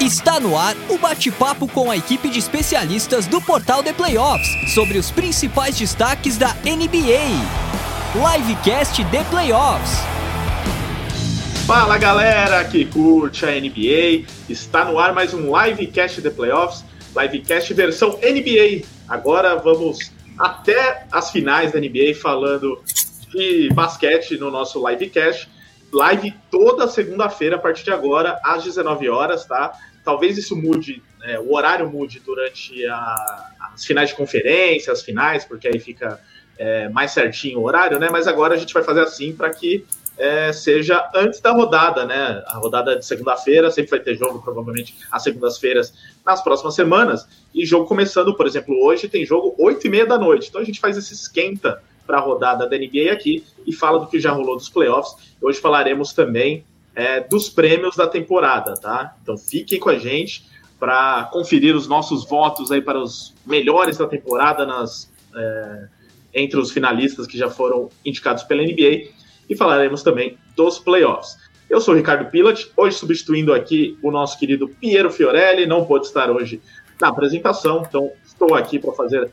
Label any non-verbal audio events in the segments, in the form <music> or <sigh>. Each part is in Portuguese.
Está no ar o bate-papo com a equipe de especialistas do Portal The Playoffs sobre os principais destaques da NBA. Livecast The Playoffs. Fala galera que curte a NBA, está no ar mais um Livecast The Playoffs, Livecast versão NBA. Agora vamos até as finais da NBA falando de basquete no nosso Livecast live toda segunda-feira a partir de agora, às 19 horas, tá? Talvez isso mude, é, o horário mude durante a, as finais de conferência, as finais, porque aí fica é, mais certinho o horário, né? Mas agora a gente vai fazer assim para que é, seja antes da rodada, né? A rodada de segunda-feira, sempre vai ter jogo, provavelmente, às segundas-feiras, nas próximas semanas. E jogo começando, por exemplo, hoje tem jogo 8 e meia da noite. Então a gente faz esse esquenta para a rodada da NBA aqui e fala do que já rolou dos playoffs. Hoje falaremos também é, dos prêmios da temporada, tá? Então fiquem com a gente para conferir os nossos votos aí para os melhores da temporada nas, é, entre os finalistas que já foram indicados pela NBA e falaremos também dos playoffs. Eu sou o Ricardo Pilat, hoje substituindo aqui o nosso querido Piero Fiorelli, não pôde estar hoje na apresentação, então estou aqui para fazer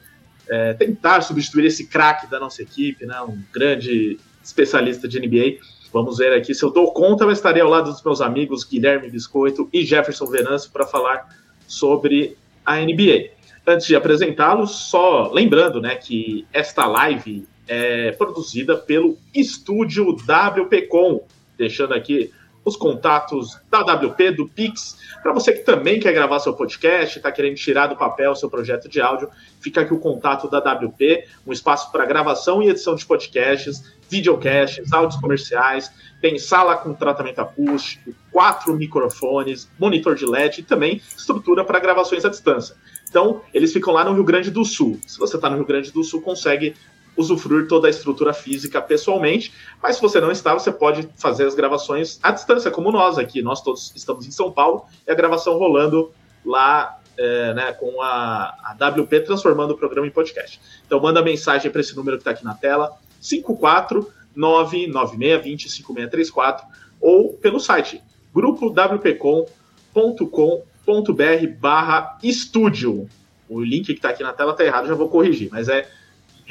é, tentar substituir esse craque da nossa equipe, né, um grande especialista de NBA. Vamos ver aqui se eu dou conta, eu estarei ao lado dos meus amigos Guilherme Biscoito e Jefferson Venâncio para falar sobre a NBA. Antes de apresentá-los, só lembrando né, que esta live é produzida pelo estúdio WPcom, deixando aqui os contatos da WP, do Pix. Para você que também quer gravar seu podcast, está querendo tirar do papel seu projeto de áudio, fica aqui o contato da WP, um espaço para gravação e edição de podcasts, videocasts, áudios comerciais, tem sala com tratamento acústico, quatro microfones, monitor de LED e também estrutura para gravações à distância. Então, eles ficam lá no Rio Grande do Sul. Se você está no Rio Grande do Sul, consegue usufruir toda a estrutura física pessoalmente, mas se você não está, você pode fazer as gravações à distância, como nós aqui. Nós todos estamos em São Paulo e a gravação rolando lá é, né, com a, a, WP transformando o programa em podcast. Então manda mensagem para esse número que está aqui na tela, 54996205634 ou pelo site grupowpcom.com.br barra estúdio. O link que está aqui na tela está errado, já vou corrigir, mas é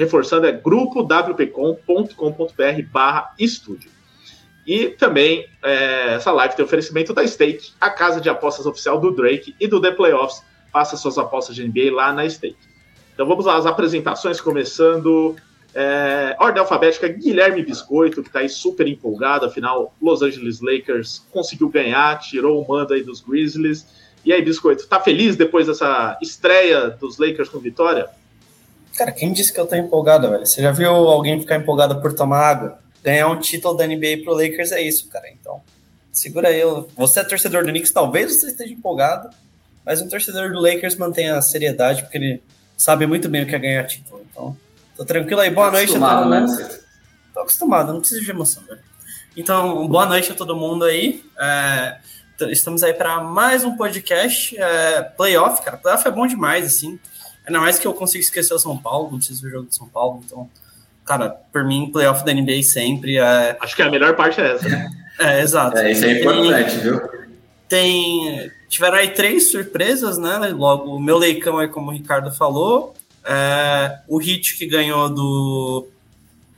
reforçando, é grupowpcom.com.br barra estúdio. E também é, essa live tem oferecimento da Stake, a casa de apostas oficial do Drake e do The Playoffs. Faça suas apostas de NBA lá na Stake. Então vamos lá, as apresentações começando. É, ordem alfabética, Guilherme Biscoito, que está aí super empolgado, afinal, Los Angeles Lakers conseguiu ganhar, tirou o mando aí dos Grizzlies. E aí, Biscoito, tá feliz depois dessa estreia dos Lakers com vitória? Cara, quem disse que eu tô empolgado, velho? Você já viu alguém ficar empolgado por tomar água? Ganhar um título da NBA pro Lakers é isso, cara. Então, segura aí. Você é torcedor do Knicks, talvez você esteja empolgado, mas um torcedor do Lakers mantém a seriedade, porque ele sabe muito bem o que é ganhar título. Então, tô tranquilo aí. Boa tá noite a todo mundo. Né? Tô acostumado, não preciso de emoção, velho. Então, boa noite a todo mundo aí. É, estamos aí para mais um podcast. É, playoff, cara. Playoff é bom demais, assim. Ainda mais que eu consigo esquecer o São Paulo, não preciso ver o jogo de São Paulo. Então, cara, por mim, playoff da NBA sempre é. Acho que a melhor parte é essa, né? é, exato. É, isso é importante, viu? Tem. Tiveram aí três surpresas, né? Logo, o meu leicão aí, como o Ricardo falou. É, o Hit que ganhou do,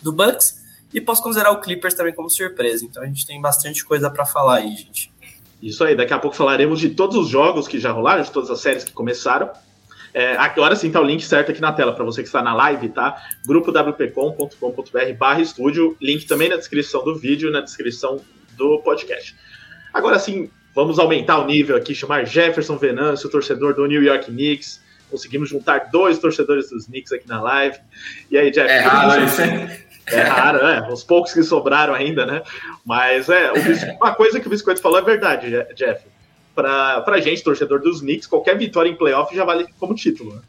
do Bucks. E posso considerar o Clippers também como surpresa. Então a gente tem bastante coisa para falar aí, gente. Isso aí, daqui a pouco falaremos de todos os jogos que já rolaram, de todas as séries que começaram. É, agora sim tá o link certo aqui na tela para você que está na live, tá? grupowpcom.com.br barra estúdio, link também na descrição do vídeo e na descrição do podcast. Agora sim, vamos aumentar o nível aqui, chamar Jefferson Venâncio, torcedor do New York Knicks. Conseguimos juntar dois torcedores dos Knicks aqui na live. E aí, Jeff? É raro isso, hein? É raro, é. Os poucos que sobraram ainda, né? Mas é, uma coisa que o Biscoito falou é verdade, Jeff para a gente, torcedor dos Knicks, qualquer vitória em playoff já vale como título. Né?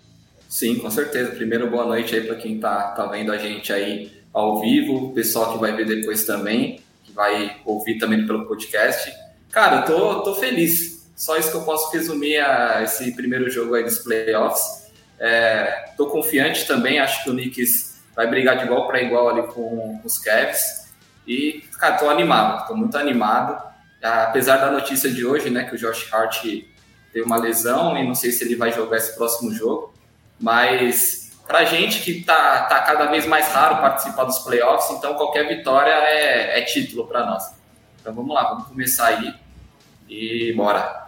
Sim, com certeza. Primeiro, boa noite aí para quem tá, tá vendo a gente aí ao vivo, o pessoal que vai ver depois também, que vai ouvir também pelo podcast. Cara, eu tô, tô feliz. Só isso que eu posso resumir a esse primeiro jogo aí dos playoffs. É, tô confiante também, acho que o Knicks vai brigar de igual para igual ali com, com os Cavs. E, cara, tô animado, tô muito animado apesar da notícia de hoje, né, que o Josh Hart teve uma lesão e não sei se ele vai jogar esse próximo jogo. Mas para gente que tá, tá cada vez mais raro participar dos playoffs, então qualquer vitória é, é título para nós. Então vamos lá, vamos começar aí e bora.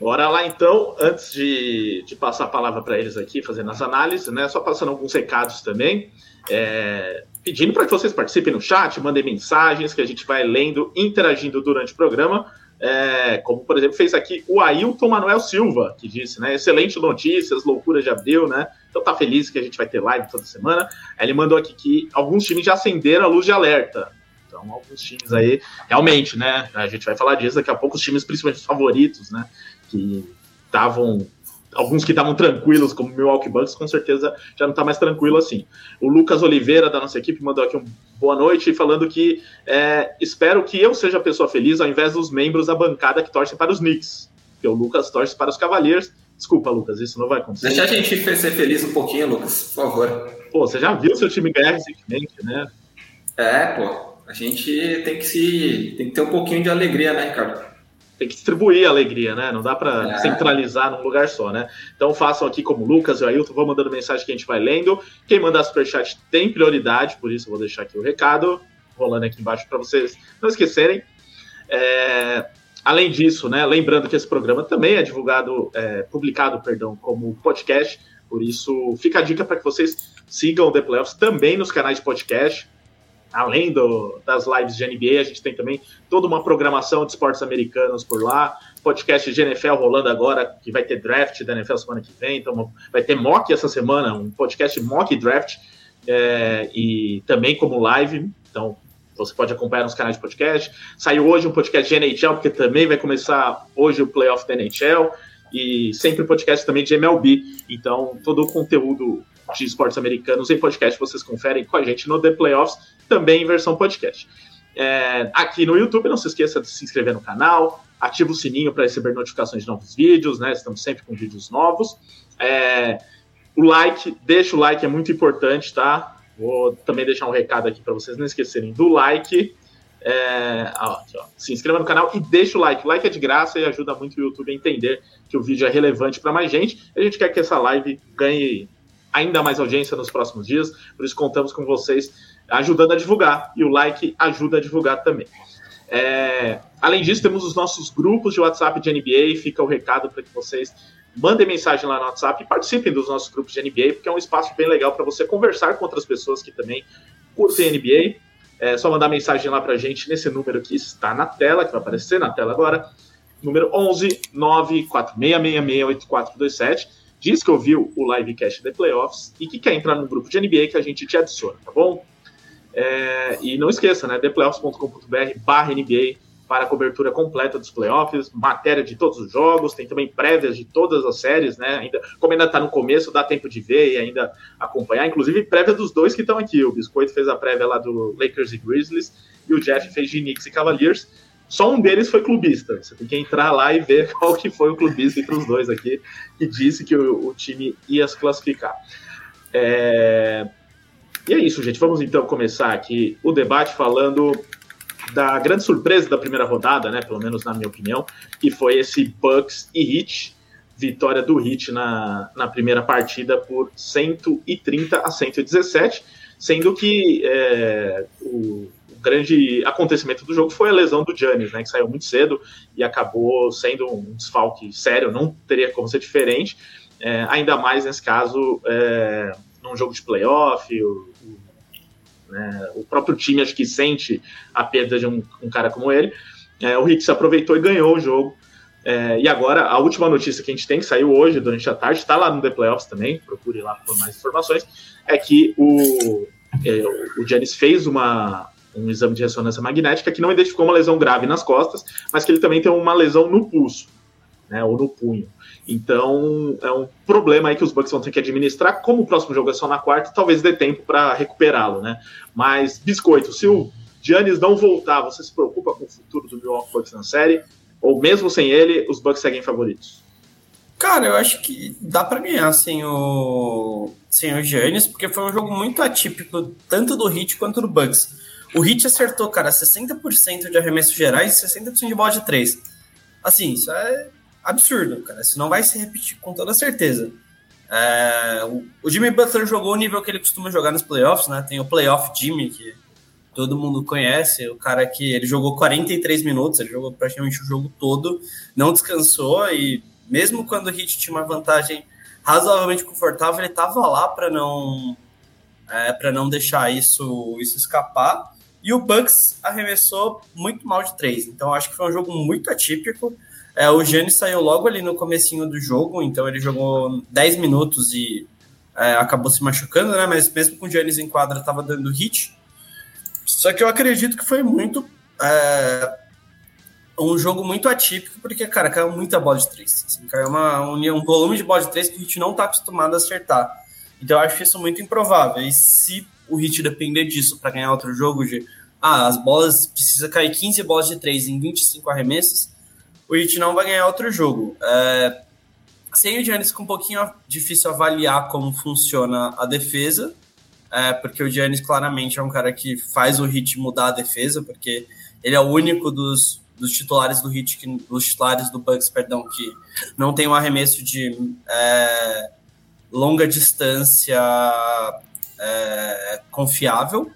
Bora lá então, antes de, de passar a palavra para eles aqui, fazendo as análises, né? Só passando alguns recados também. É, pedindo para que vocês participem no chat, mandem mensagens que a gente vai lendo, interagindo durante o programa. É, como, por exemplo, fez aqui o Ailton Manuel Silva, que disse, né? Excelente notícias, loucura de abril, né? Então tá feliz que a gente vai ter live toda semana. Ele mandou aqui que alguns times já acenderam a luz de alerta. Então, alguns times aí, realmente, né? A gente vai falar disso daqui a pouco, os times principalmente favoritos, né? Que estavam alguns que estavam tranquilos, como o Milwaukee Bucks, com certeza já não está mais tranquilo assim. O Lucas Oliveira, da nossa equipe, mandou aqui um boa noite, falando que é, espero que eu seja a pessoa feliz ao invés dos membros da bancada que torcem para os Knicks. Porque o Lucas torce para os Cavaliers. Desculpa, Lucas, isso não vai acontecer. Deixa a gente ser feliz um pouquinho, Lucas, por favor. Pô, você já viu seu time ganhar recentemente, né? É, pô. A gente tem que se tem que ter um pouquinho de alegria, né, Ricardo? Tem que distribuir a alegria, né? Não dá para é. centralizar num lugar só, né? Então façam aqui como o Lucas e o Ailton, vão mandando mensagem que a gente vai lendo. Quem mandar superchat tem prioridade, por isso eu vou deixar aqui o recado, rolando aqui embaixo para vocês não esquecerem. É, além disso, né? Lembrando que esse programa também é divulgado, é, publicado, perdão, como podcast. Por isso, fica a dica para que vocês sigam o The Playoffs também nos canais de podcast além do, das lives de NBA, a gente tem também toda uma programação de esportes americanos por lá. Podcast de NFL rolando agora, que vai ter draft da NFL semana que vem. Então, vai ter mock essa semana, um podcast mock draft, é, e também como live. Então, você pode acompanhar nos canais de podcast. Saiu hoje um podcast de NHL, porque também vai começar hoje o playoff da NHL. E sempre podcast também de MLB. Então, todo o conteúdo de esportes americanos em podcast vocês conferem com a gente no The Playoffs também em versão podcast. É, aqui no YouTube, não se esqueça de se inscrever no canal, ativa o sininho para receber notificações de novos vídeos, né? Estamos sempre com vídeos novos. É, o like, deixa o like, é muito importante, tá? Vou também deixar um recado aqui para vocês não esquecerem do like. É, aqui, se inscreva no canal e deixa o like. O like é de graça e ajuda muito o YouTube a entender que o vídeo é relevante para mais gente. A gente quer que essa live ganhe ainda mais audiência nos próximos dias, por isso contamos com vocês ajudando a divulgar, e o like ajuda a divulgar também. É, além disso, temos os nossos grupos de WhatsApp de NBA, fica o recado para que vocês mandem mensagem lá no WhatsApp e participem dos nossos grupos de NBA, porque é um espaço bem legal para você conversar com outras pessoas que também curtem NBA. É só mandar mensagem lá para a gente nesse número que está na tela, que vai aparecer na tela agora, número 11 94666 8427 diz que ouviu o livecast de playoffs e que quer entrar no grupo de NBA que a gente te adiciona, tá bom? É, e não esqueça, né? theplayoffs.com.br barra NBA para a cobertura completa dos playoffs, matéria de todos os jogos, tem também prévias de todas as séries, né? Ainda, como ainda está no começo, dá tempo de ver e ainda acompanhar, inclusive prévia dos dois que estão aqui. O Biscoito fez a prévia lá do Lakers e Grizzlies e o Jeff fez de Knicks e Cavaliers. Só um deles foi clubista. Você tem que entrar lá e ver <laughs> qual que foi o clubista entre os dois aqui, que disse que o, o time ia se classificar. É... E é isso, gente. Vamos então começar aqui o debate falando da grande surpresa da primeira rodada, né? Pelo menos na minha opinião, que foi esse Bucks e Heat. Vitória do Heat na, na primeira partida por 130 a 117, sendo que é, o, grande acontecimento do jogo foi a lesão do Giannis, né, que saiu muito cedo e acabou sendo um desfalque sério, não teria como ser diferente, é, ainda mais nesse caso, é, num jogo de playoff, o, o, né, o, próprio time acho que sente a perda de um, um cara como ele, é, o Hicks aproveitou e ganhou o jogo, é, e agora, a última notícia que a gente tem, que saiu hoje durante a tarde, está lá no The Playoffs também, procure lá por mais informações, é que o, é, o Giannis fez uma, um exame de ressonância magnética que não identificou uma lesão grave nas costas, mas que ele também tem uma lesão no pulso, né, ou no punho. Então, é um problema aí que os Bucks vão ter que administrar. Como o próximo jogo é só na quarta, talvez dê tempo para recuperá-lo, né? Mas, biscoito, se o Giannis não voltar, você se preocupa com o futuro do Milwaukee Bucks na série? Ou mesmo sem ele, os Bucks seguem favoritos? Cara, eu acho que dá para ganhar sem o sem o Giannis, porque foi um jogo muito atípico, tanto do Heat quanto do Bucks. O Hit acertou, cara, 60% de arremessos gerais e 60% de bola de 3. Assim, isso é absurdo, cara. Isso não vai se repetir com toda certeza. É, o, Jimmy Butler jogou o nível que ele costuma jogar nos playoffs, né? Tem o playoff Jimmy, que todo mundo conhece, o cara que ele jogou 43 minutos, ele jogou praticamente o jogo todo, não descansou e mesmo quando o Heat tinha uma vantagem razoavelmente confortável, ele estava lá para não é, para não deixar isso isso escapar. E o Bucks arremessou muito mal de três. Então acho que foi um jogo muito atípico. É, o Giannis saiu logo ali no comecinho do jogo, então ele jogou 10 minutos e é, acabou se machucando, né? Mas mesmo com o Giannis em quadra, estava dando hit. Só que eu acredito que foi muito. É, um jogo muito atípico, porque, cara, caiu muita bola de três. Assim, caiu uma, um, um, volume de bola de três que a gente não está acostumado a acertar. Então eu acho isso muito improvável. E se o Hit depender disso para ganhar outro jogo, de ah, as bolas precisa cair 15 bolas de três em 25 arremessos, o Heat não vai ganhar outro jogo. É, sem o Giannis fica um pouquinho difícil avaliar como funciona a defesa, é, porque o Giannis claramente é um cara que faz o Heat mudar a defesa, porque ele é o único dos, dos titulares do Heat, que, dos titulares do Bucks, perdão, que não tem um arremesso de é, longa distância é, confiável.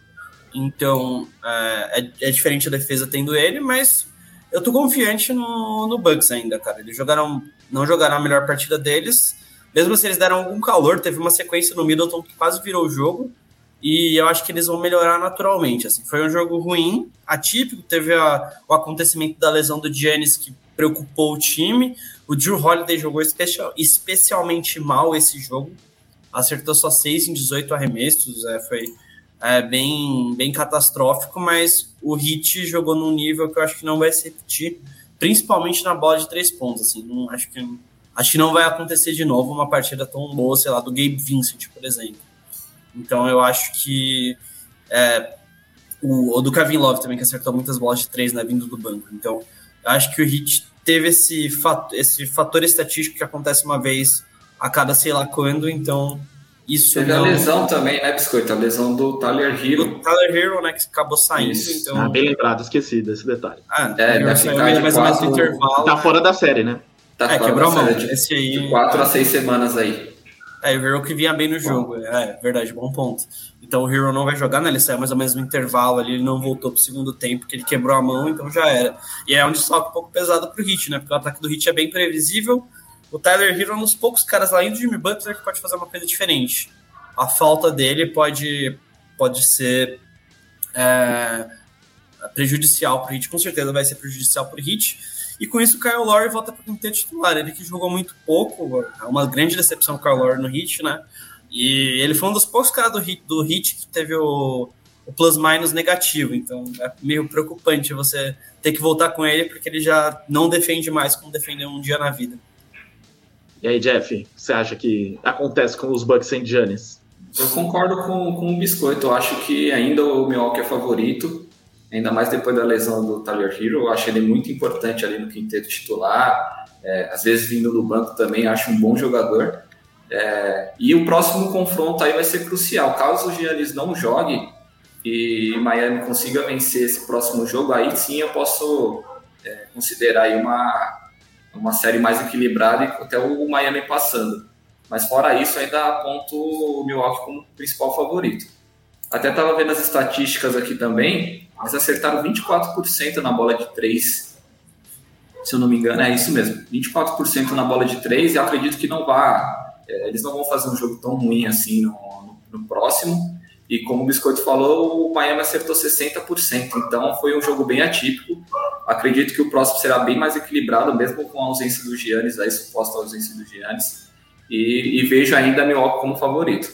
Então, é, é, é diferente a defesa tendo ele, mas eu tô confiante no, no Bucks ainda, cara. Eles jogaram, não jogaram a melhor partida deles. Mesmo se eles deram algum calor, teve uma sequência no Middleton que quase virou o jogo. E eu acho que eles vão melhorar naturalmente. Assim, foi um jogo ruim, atípico. Teve a, o acontecimento da lesão do Giannis que preocupou o time. O Drew Holiday jogou especial, especialmente mal esse jogo. Acertou só 6 em 18 arremessos. É, foi é, bem, bem catastrófico, mas o Hit jogou num nível que eu acho que não vai se repetir, principalmente na bola de três pontos. Assim, não, acho, que, acho que não vai acontecer de novo uma partida tão boa, sei lá, do Gabe Vincent, por exemplo. Então eu acho que. É, o, o do Kevin Love também, que acertou muitas bolas de três, né, vindo do banco. Então, acho que o Hit teve esse, fator, esse fator estatístico que acontece uma vez a cada sei lá quando, então isso Teve não... a lesão também, né, Biscoito? A lesão do Tyler Hero. Do Tyler Hero, né, que acabou saindo. Isso. Então... Ah, bem lembrado, esqueci desse detalhe. Ah, é, deve ficar de mais quatro... intervalo. Tá fora da série, né? Tá é, quebrou a mão. De, Esse aí... de quatro a seis semanas aí. É, o Hero que vinha bem no jogo. É, verdade, bom ponto. Então o Hero não vai jogar, né? Ele saiu mais ou menos no intervalo ali, ele não voltou pro segundo tempo, porque ele quebrou a mão, então já era. E é um desfalque um pouco pesado pro Hit, né? Porque o ataque do Hit é bem previsível. O Tyler Hero é um dos poucos caras lá, de Jimmy Butler, que pode fazer uma coisa diferente a falta dele pode, pode ser é, prejudicial para o Hit, com certeza vai ser prejudicial para o Hit. E com isso o Kyle Lowry volta para o quinteto titular. Ele que jogou muito pouco, é uma grande decepção o Kyle Lowry no Hit, né? E ele foi um dos poucos caras do Hit, do hit que teve o, o plus-minus negativo. Então é meio preocupante você ter que voltar com ele, porque ele já não defende mais como defendeu um dia na vida. E aí, Jeff, você acha que acontece com os Bucks sem Giannis? Eu concordo com, com o Biscoito. Eu acho que ainda o Milwaukee é favorito, ainda mais depois da lesão do Tyler Hero. Eu acho ele muito importante ali no quinteto titular. É, às vezes vindo do banco também, acho um bom jogador. É, e o próximo confronto aí vai ser crucial. Caso o Giannis não jogue e Miami consiga vencer esse próximo jogo, aí sim eu posso é, considerar aí uma, uma série mais equilibrada e até o Miami passando. Mas fora isso, ainda aponto o Milwaukee como principal favorito. Até estava vendo as estatísticas aqui também, eles acertaram 24% na bola de 3. Se eu não me engano, é isso mesmo. 24% na bola de 3 e acredito que não vá. É, eles não vão fazer um jogo tão ruim assim no, no, no próximo. E como o Biscoito falou, o Miami acertou 60%. Então foi um jogo bem atípico. Acredito que o próximo será bem mais equilibrado, mesmo com a ausência do Giannis, a suposta ausência do Giannis e, e vejo ainda a Milwaukee como favorito.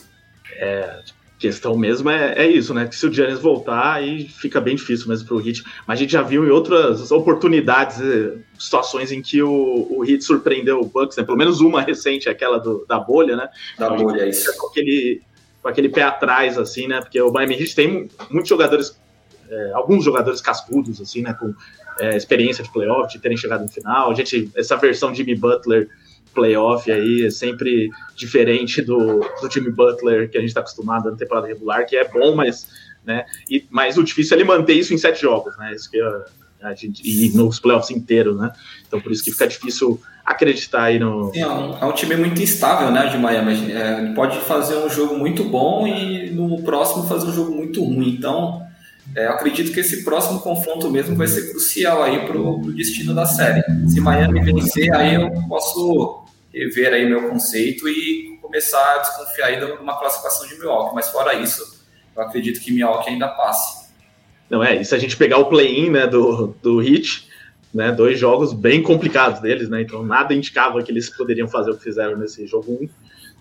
É, questão mesmo é, é isso, né? Que se o Giannis voltar, aí fica bem difícil mesmo para o Heat. Mas a gente já viu em outras oportunidades, eh, situações em que o, o Heat surpreendeu o Bucks, né? Pelo menos uma recente, aquela do, da bolha, né? Da bolha, isso. Com aquele, com aquele pé atrás, assim, né? Porque o Miami Heat tem muitos jogadores, é, alguns jogadores cascudos, assim, né? Com é, experiência de playoff, de terem chegado no final. A gente, essa versão de Jimmy Butler playoff aí é sempre diferente do, do time Butler que a gente está acostumado na temporada regular, que é bom, mas, né, e, mas o difícil é ele manter isso em sete jogos, né, isso que é, A gente, e nos playoffs inteiros, né? Então por isso que fica difícil acreditar aí no. É, um, é um time muito instável, né, de Miami. É, ele pode fazer um jogo muito bom e no próximo fazer um jogo muito ruim. Então, é, acredito que esse próximo confronto mesmo vai ser crucial aí para o destino da série. Se Miami vencer, aí eu posso rever aí meu conceito e começar a desconfiar aí de uma classificação de Milwaukee. Mas fora isso, eu acredito que Milwaukee ainda passe. Não é, e se a gente pegar o play-in né, do, do Heat, né, dois jogos bem complicados deles, né, então nada indicava que eles poderiam fazer o que fizeram nesse jogo 1,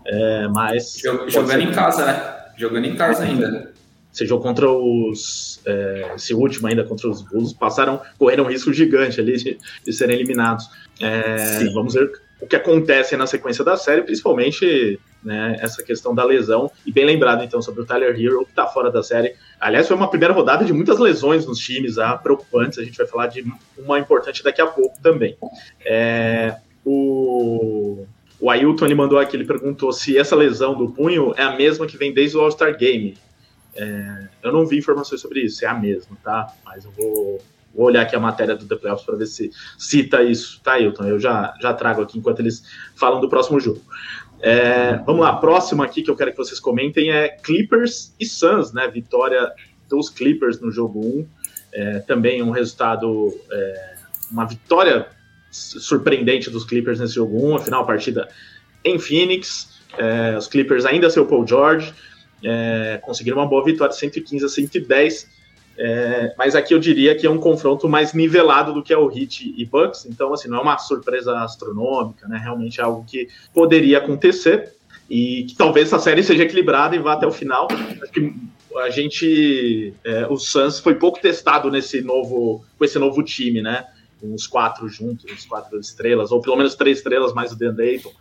é, mas... Jogando em casa, né? Jogando em casa ainda. Esse jogo contra os. É, esse último ainda contra os Bulls, passaram, correram um risco gigante ali de, de serem eliminados. É, vamos ver o que acontece na sequência da série, principalmente né, essa questão da lesão. E bem lembrado, então, sobre o Tyler Hero, que está fora da série. Aliás, foi uma primeira rodada de muitas lesões nos times, ah, preocupantes. A gente vai falar de uma importante daqui a pouco também. É, o, o Ailton ele mandou aqui, ele perguntou se essa lesão do punho é a mesma que vem desde o All-Star Game. É, eu não vi informações sobre isso, é a mesma, tá? Mas eu vou, vou olhar aqui a matéria do The Playoffs para ver se cita isso, tá, Hilton? Eu já, já trago aqui enquanto eles falam do próximo jogo. É, vamos lá, próximo aqui que eu quero que vocês comentem é Clippers e Suns, né? Vitória dos Clippers no jogo 1. É, também um resultado, é, uma vitória surpreendente dos Clippers nesse jogo 1, afinal, a partida em Phoenix. É, os Clippers ainda sem o Paul George, é, conseguiram uma boa vitória, 115 a 110. É, mas aqui eu diria que é um confronto mais nivelado do que é o Heat e Bucks, então assim, não é uma surpresa astronômica, né? Realmente é algo que poderia acontecer e que talvez essa série seja equilibrada e vá até o final. Acho que a gente, é, o Suns foi pouco testado nesse novo, com esse novo time, né? Uns quatro juntos, uns quatro estrelas, ou pelo menos três estrelas mais o Dan Dayton,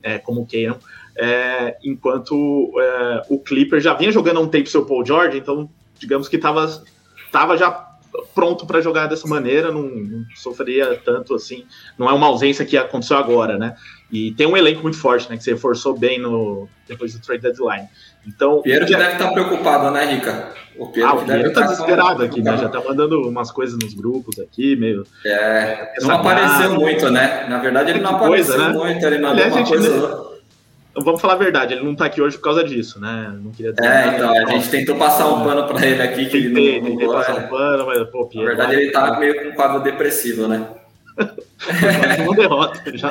é, como queiram é, enquanto é, o Clipper já vinha jogando há um tempo seu Paul George, então digamos que estava tava já pronto para jogar dessa maneira, não, não, sofreria tanto assim, não é uma ausência que aconteceu agora, né? E tem um elenco muito forte, né? Que você reforçou bem no depois do trade deadline. Então, o Piero já deve estar tá preocupado, né, Rica? O Piero, ah, o Piero está tá desesperado aqui, né? Já tá mandando umas coisas nos grupos aqui, meio. É, não apareceu muito, né? Na verdade, ele não apareceu coisa, né? muito, ele mandou Aliás, uma coisa. Vamos falar a verdade, ele não tá aqui hoje por causa disso, né? Não queria dizer É, então, a gente tentou passar um pano para ele aqui, que ele tentei, não. Tentei passar um pano, mas, pô, Pierre, Na verdade, ele tá meio com um quadro depressivo, né? <laughs> uma derrota, ele já.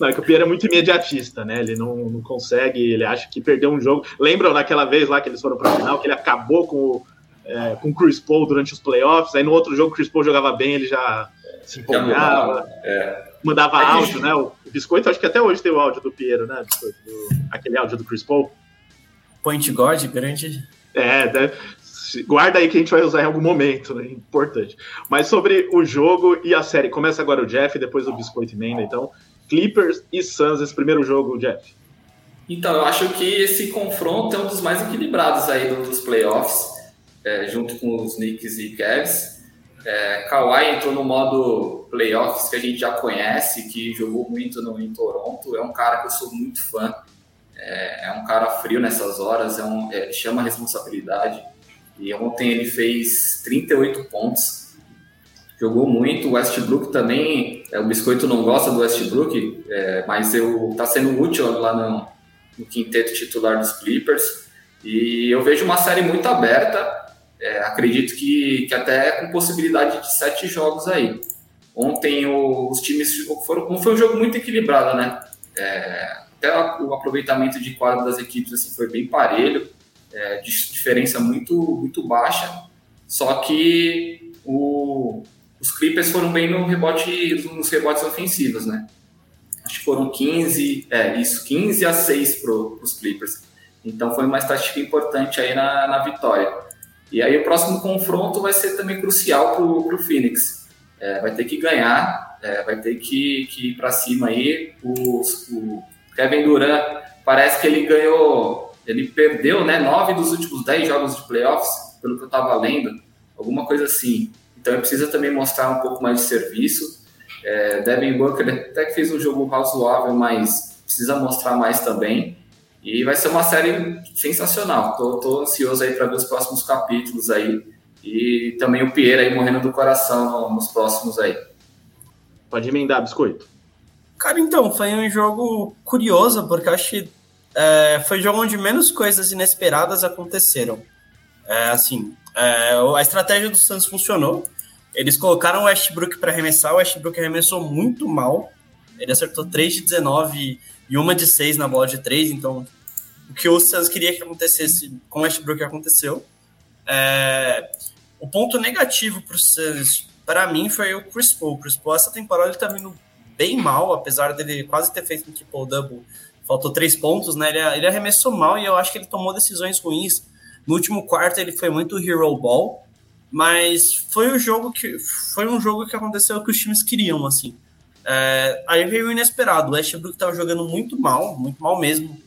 Não, é que o Pierre é muito imediatista, né? Ele não, não consegue, ele acha que perdeu um jogo. Lembram naquela vez lá que eles foram para a final, que ele acabou com o, é, com o Chris Paul durante os playoffs, aí no outro jogo o Chris Paul jogava bem, ele já se empolgava. É mandava áudio, né? O Biscoito, acho que até hoje tem o áudio do Piero, né? Biscoito, do, aquele áudio do Chris Paul. Point God, grande. É, né? guarda aí que a gente vai usar em algum momento, né? Importante. Mas sobre o jogo e a série, começa agora o Jeff, depois o Biscoito emenda, então. Clippers e Suns, esse primeiro jogo, Jeff. Então, eu acho que esse confronto é um dos mais equilibrados aí dos playoffs, é, junto com os Knicks e Cavs. É, Kawhi entrou no modo playoffs que a gente já conhece, que jogou muito no, em Toronto. É um cara que eu sou muito fã. É, é um cara frio nessas horas, é um, é, chama responsabilidade. E ontem ele fez 38 pontos. Jogou muito. O Westbrook também. É, o Biscoito não gosta do Westbrook, é, mas eu, tá sendo útil lá no, no quinteto titular dos Clippers. E eu vejo uma série muito aberta é, acredito que, que até com possibilidade de sete jogos aí. Ontem o, os times foram. Foi um jogo muito equilibrado, né? É, até o aproveitamento de quadro das equipes assim, foi bem parelho, é, diferença muito, muito baixa. Só que o, os Clippers foram bem no rebote, nos rebotes ofensivos, né? Acho que foram 15, é, isso, 15 a 6 para os Clippers. Então foi uma estatística importante aí na, na vitória. E aí o próximo confronto vai ser também crucial para o Phoenix. É, vai ter que ganhar, é, vai ter que, que ir para cima aí. O, o, Kevin Durant parece que ele ganhou, ele perdeu né, nove dos últimos dez jogos de playoffs, pelo que eu estava lendo, alguma coisa assim. Então ele precisa também mostrar um pouco mais de serviço. É, Devin Booker até que fez um jogo razoável, mas precisa mostrar mais também. E vai ser uma série sensacional. Tô, tô ansioso aí para ver os próximos capítulos aí E também o Pierre aí morrendo do coração nos próximos aí. Pode emendar, biscoito. Cara, então, foi um jogo curioso, porque acho que é, foi um jogo onde menos coisas inesperadas aconteceram. É, assim, é, a estratégia do Santos funcionou. Eles colocaram o Westbrook para arremessar, o Westbrook arremessou muito mal. Ele acertou 3 de 19 e uma de 6 na bola de 3, então o que o Santos queria que acontecesse com o Westbrook aconteceu. É, o ponto negativo para o Santos, para mim, foi o Chris Paul. O Chris Paul, essa temporada, ele está vindo bem mal, apesar dele quase ter feito um triple-double. Faltou três pontos, né? Ele, ele arremessou mal e eu acho que ele tomou decisões ruins. No último quarto, ele foi muito hero ball, mas foi o jogo que foi um jogo que aconteceu que os times queriam, assim. É, aí veio o inesperado. O Westbrook estava jogando muito mal, muito mal mesmo.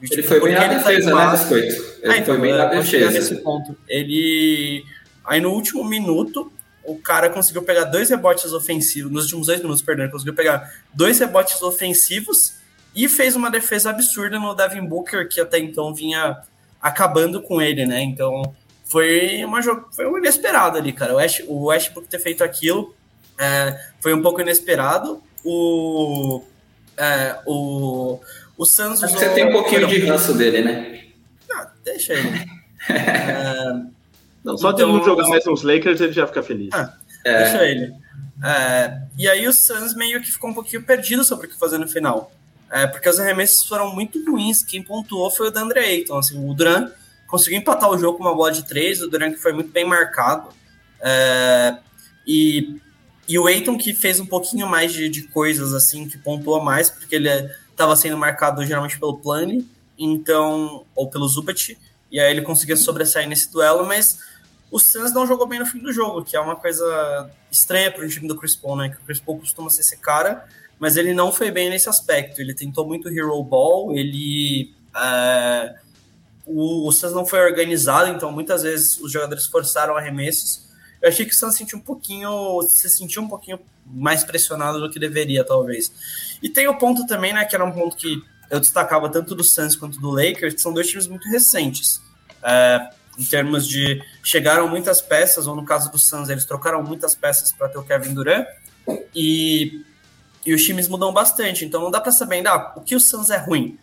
Ele foi bem na defesa, né, Biscoito? Ele ah, então, foi bem na defesa. Nesse ponto. Ele. Aí no último minuto, o cara conseguiu pegar dois rebotes ofensivos, nos últimos dois minutos, perdão, ele conseguiu pegar dois rebotes ofensivos e fez uma defesa absurda no Devin Booker, que até então vinha acabando com ele, né? Então foi uma foi um inesperado ali, cara. O, West, o Westbrook ter feito aquilo é, foi um pouco inesperado. O, é, o, o Suns Acho que você tem um pouquinho de ranço dele, né? Não, deixa ele. <laughs> é, não, só então, de não jogar mais nos Lakers ele já fica feliz. Ah, é. Deixa ele. É, e aí o Suns meio que ficou um pouquinho perdido sobre o que fazer no final. É, porque os arremessos foram muito ruins. Quem pontuou foi o Dandre Ayton. Assim, o Duran conseguiu empatar o jogo com uma bola de três. O Duran que foi muito bem marcado. É, e, e o Ayton que fez um pouquinho mais de, de coisas, assim, que pontuou mais, porque ele estava sendo marcado geralmente pelo Plane, então, ou pelo Zubat, e aí ele conseguia sobressair nesse duelo, mas o Suns não jogou bem no fim do jogo, que é uma coisa estranha para o time do Chris Paul, né? Que o Chris Paul costuma ser esse cara, mas ele não foi bem nesse aspecto. Ele tentou muito hero ball, ele é, o, o Suns não foi organizado, então muitas vezes os jogadores forçaram arremessos. Eu achei que o Suns sentiu um pouquinho, se sentiu um pouquinho mais pressionado do que deveria, talvez. E tem o ponto também, né, que era um ponto que eu destacava tanto do Suns quanto do Lakers, que são dois times muito recentes. É, em termos de chegaram muitas peças, ou no caso do Suns, eles trocaram muitas peças para ter o Kevin Durant, e, e os times mudam bastante, então não dá para saber ainda ah, o que o Suns é ruim.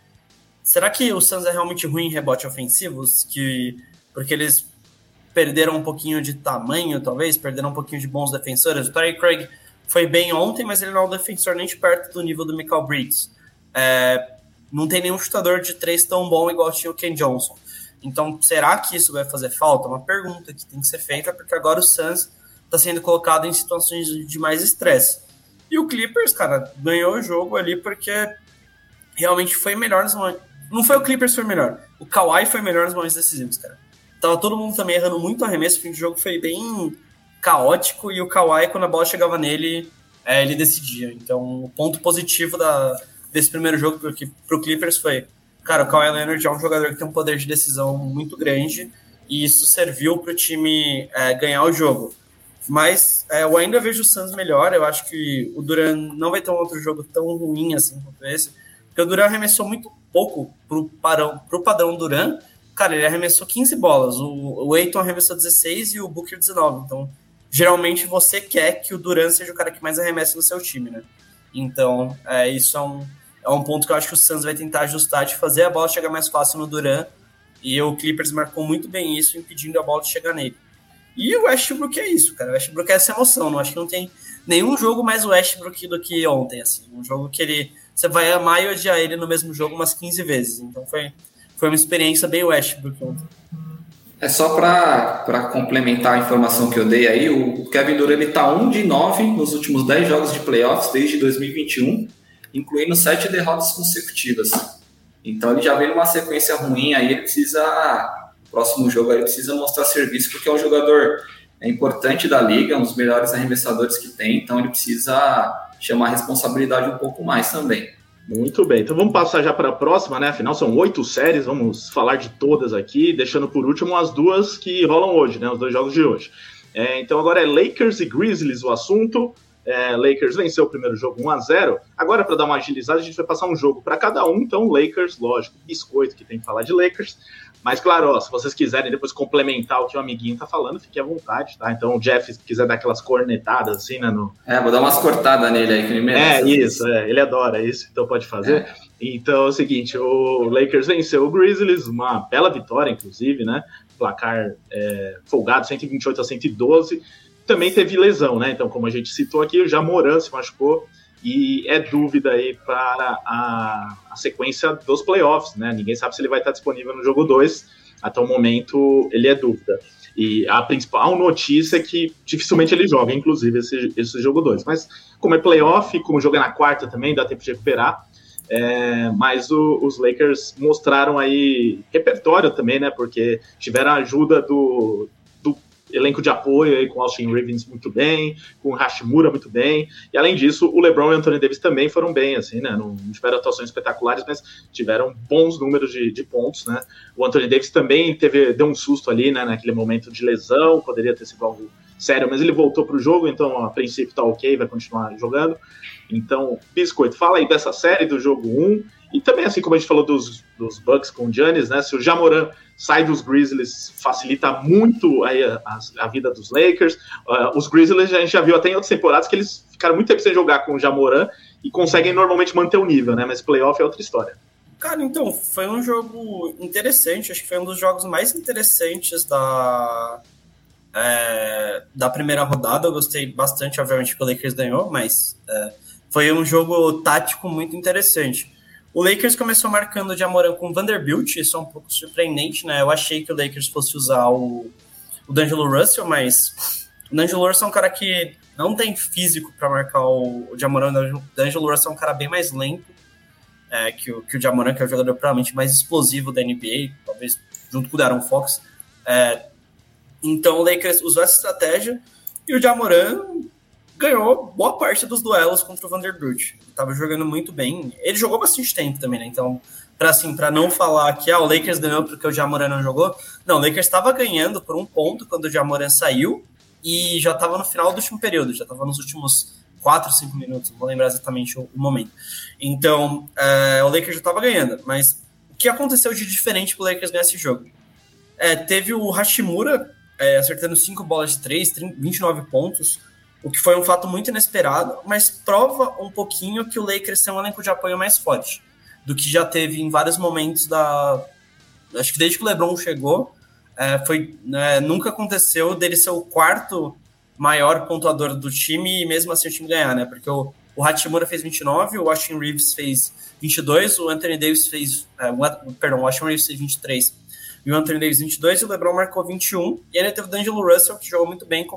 Será que o Suns é realmente ruim em rebote ofensivos? Que, porque eles perderam um pouquinho de tamanho, talvez, perderam um pouquinho de bons defensores. O Terry Craig foi bem ontem, mas ele não é um defensor nem de perto do nível do Michael Bridges. É, não tem nenhum chutador de três tão bom igual tinha o Ken Johnson. Então, será que isso vai fazer falta? Uma pergunta que tem que ser feita, porque agora o Suns está sendo colocado em situações de mais estresse. E o Clippers, cara, ganhou o jogo ali porque realmente foi melhor nos momentos. Não foi o Clippers que foi melhor. O Kawhi foi melhor nos momentos decisivos, cara. Tava todo mundo também errando muito arremesso, o fim de jogo foi bem caótico e o Kawhi, quando a bola chegava nele, é, ele decidia. Então, o ponto positivo da, desse primeiro jogo para o Clippers foi Cara, o Kawhi Leonard é um jogador que tem um poder de decisão muito grande e isso serviu para o time é, ganhar o jogo. Mas é, eu ainda vejo o Suns melhor. Eu acho que o Duran não vai ter um outro jogo tão ruim assim quanto esse. Porque o Duran arremessou muito pouco pro, parão, pro padrão Duran. Cara, ele arremessou 15 bolas. O, o arremessou 16 e o Booker 19. Então, geralmente você quer que o Duran seja o cara que mais arremessa no seu time, né? Então, é, isso é um, é um ponto que eu acho que o Suns vai tentar ajustar de fazer a bola chegar mais fácil no Duran. E o Clippers marcou muito bem isso, impedindo a bola de chegar nele. E o Westbrook é isso, cara. O Westbrook é essa emoção. Não acho que não tem nenhum jogo mais Westbrook do que ontem, assim. Um jogo que ele você vai amar e odiar ele no mesmo jogo umas 15 vezes. Então foi, foi uma experiência bem Westbrook ontem. É só para complementar a informação que eu dei aí, o Kevin Durant ele tá 1 de 9 nos últimos 10 jogos de playoffs desde 2021 incluindo sete derrotas consecutivas. Então ele já vem numa sequência ruim, aí ele precisa, próximo jogo ele precisa mostrar serviço, porque é um jogador é importante da liga, um dos melhores arremessadores que tem, então ele precisa chamar a responsabilidade um pouco mais também. Muito bem, então vamos passar já para a próxima, né? Afinal, são oito séries, vamos falar de todas aqui, deixando por último as duas que rolam hoje, né? Os dois jogos de hoje. É, então agora é Lakers e Grizzlies o assunto. É, Lakers venceu o primeiro jogo 1 a 0 Agora, para dar uma agilizada, a gente vai passar um jogo para cada um. Então, Lakers, lógico, biscoito que tem que falar de Lakers. Mas, claro, ó, se vocês quiserem depois complementar o que o amiguinho tá falando, fique à vontade, tá? Então, o Jeff, se quiser dar aquelas cornetadas assim, né? No... É, vou dar umas cortadas nele aí, que ele merece. É, isso, é, ele adora isso, então pode fazer. É. Então é o seguinte, o Lakers venceu o Grizzlies, uma bela vitória, inclusive, né? Placar é, folgado, 128 a 112. Também teve lesão, né? Então, como a gente citou aqui, o Jamoran se machucou e é dúvida aí para a, a, sequência dos playoffs, né? Ninguém sabe se ele vai estar disponível no jogo 2. Até o momento, ele é dúvida. E a principal notícia é que dificilmente ele joga, inclusive, esse, esse jogo 2. Mas como é playoff, como joga na quarta também, dá tempo de recuperar. É, mas o, os Lakers mostraram aí repertório também, né? Porque tiveram a ajuda do, elenco de apoio aí com Austin Rivens muito bem, com Hashimura muito bem, e além disso, o LeBron e o Anthony Davis também foram bem, assim, né, não tiveram atuações espetaculares, mas tiveram bons números de, de pontos, né, o Anthony Davis também teve, deu um susto ali, né, naquele momento de lesão, poderia ter sido algo sério, mas ele voltou para o jogo, então a princípio tá ok, vai continuar jogando, então, Biscoito, fala aí dessa série do jogo 1, e também, assim como a gente falou dos, dos Bucks com o Giannis, né? Se o Jamoran sai dos Grizzlies, facilita muito a, a, a vida dos Lakers. Uh, os Grizzlies a gente já viu até em outras temporadas que eles ficaram muito tempo sem jogar com o Jamoran e conseguem normalmente manter o nível, né? Mas playoff é outra história. Cara, então, foi um jogo interessante. Acho que foi um dos jogos mais interessantes da, é, da primeira rodada. Eu gostei bastante, obviamente, que o Lakers ganhou, mas é, foi um jogo tático muito interessante. O Lakers começou marcando de Amoran com Vanderbilt, isso é um pouco surpreendente, né? Eu achei que o Lakers fosse usar o, o D'Angelo Russell, mas o D'Angelo Russell é um cara que não tem físico para marcar o, o Jamoran. O D'Angelo Russell é um cara bem mais lento é, que, o, que o Jamoran, que é o jogador provavelmente mais explosivo da NBA, talvez junto com o Darren Fox. É, então o Lakers usou essa estratégia e o Jamoran ganhou boa parte dos duelos contra o Vanderbilt. Tava jogando muito bem. Ele jogou bastante tempo também, né? Então, para assim, para não falar que ah, o Lakers ganhou porque o Jamoran não jogou. Não, o Lakers estava ganhando por um ponto quando o Jamoran saiu e já estava no final do último período, já estava nos últimos 4, 5 minutos, não vou lembrar exatamente o, momento. Então, é, o Lakers já estava ganhando, mas o que aconteceu de diferente para o Lakers ganhar esse jogo? É, teve o Hashimura é, acertando 5 bolas de 3, 29 pontos, o que foi um fato muito inesperado, mas prova um pouquinho que o Lakers tem um elenco de apoio mais forte do que já teve em vários momentos da. Acho que desde que o LeBron chegou, é, foi, é, nunca aconteceu dele ser o quarto maior pontuador do time e mesmo assim o time ganhar, né? Porque o, o Hachimura fez 29, o Washington Reeves fez 22, o Anthony Davis fez. É, perdão, o Washington Reeves fez 23 e o Anthony Davis 22 e o LeBron marcou 21. E ele teve o D'Angelo Russell, que jogou muito bem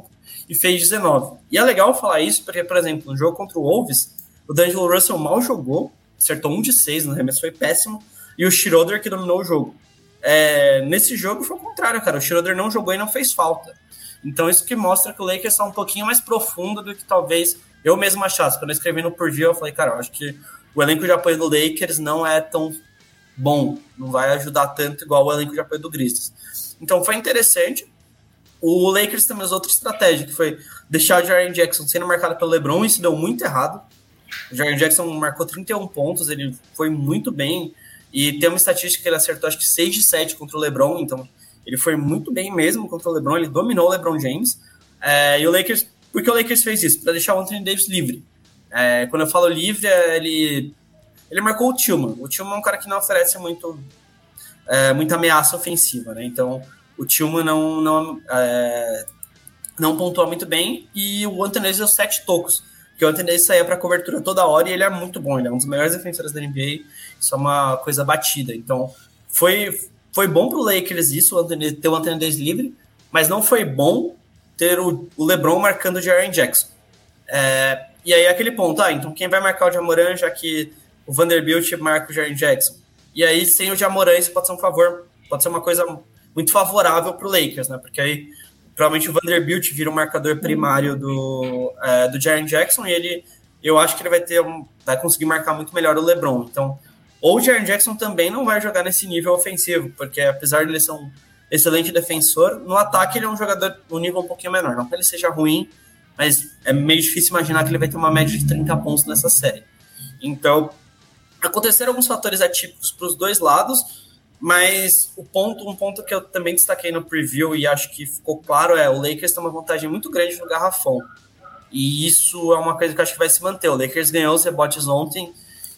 e fez 19. E é legal falar isso porque, por exemplo, no jogo contra o Wolves, o D'Angelo Russell mal jogou, acertou um de seis no arremesso, foi péssimo, e o Schroeder que dominou o jogo. É, nesse jogo foi o contrário, cara. O Schroeder não jogou e não fez falta. Então isso que mostra que o Lakers está um pouquinho mais profundo do que talvez eu mesmo achasse. Quando eu escrevi no Por Dia, eu falei, cara, eu acho que o elenco de apoio do Lakers não é tão bom, não vai ajudar tanto igual o elenco de apoio do Grizzlies. Então foi interessante. O Lakers também usou outra estratégia, que foi deixar o Jaren Jackson sendo marcado pelo LeBron, isso deu muito errado. O Jaren Jackson marcou 31 pontos, ele foi muito bem, e tem uma estatística que ele acertou acho que 6 de 7 contra o LeBron, então ele foi muito bem mesmo contra o LeBron, ele dominou o LeBron James. É, e o Lakers, por que o Lakers fez isso? Para deixar o Anthony Davis livre. É, quando eu falo livre, é, ele, ele marcou o Tillman. O Tillman é um cara que não oferece muito, é, muita ameaça ofensiva, né? Então o Tillman não, não, é, não pontua muito bem e o Anthony deu sete tocos. Porque o Anthony saía para cobertura toda hora e ele é muito bom, ele é um dos melhores defensores da NBA. Isso é uma coisa batida. Então, foi, foi bom para o Lakers isso, o Anthony, ter o Anthony Davis livre, mas não foi bom ter o, o LeBron marcando o Jaren Jackson. É, e aí, aquele ponto, ah, então quem vai marcar o Jamoran, já que o Vanderbilt marca o Jaren Jackson? E aí, sem o Jamoran, isso pode ser um favor, pode ser uma coisa muito favorável para o Lakers, né? Porque aí provavelmente o Vanderbilt vira o marcador primário do, é, do Jaren Jackson e ele, eu acho que ele vai ter um, vai conseguir marcar muito melhor o LeBron. Então, ou o Jaren Jackson também não vai jogar nesse nível ofensivo, porque apesar de ele ser um excelente defensor, no ataque ele é um jogador um nível um pouquinho menor. Não que ele seja ruim, mas é meio difícil imaginar que ele vai ter uma média de 30 pontos nessa série. Então, aconteceram alguns fatores atípicos para os dois lados, mas o ponto, um ponto que eu também destaquei no preview e acho que ficou claro é o Lakers tem uma vantagem muito grande no garrafão. E isso é uma coisa que eu acho que vai se manter. O Lakers ganhou os rebotes ontem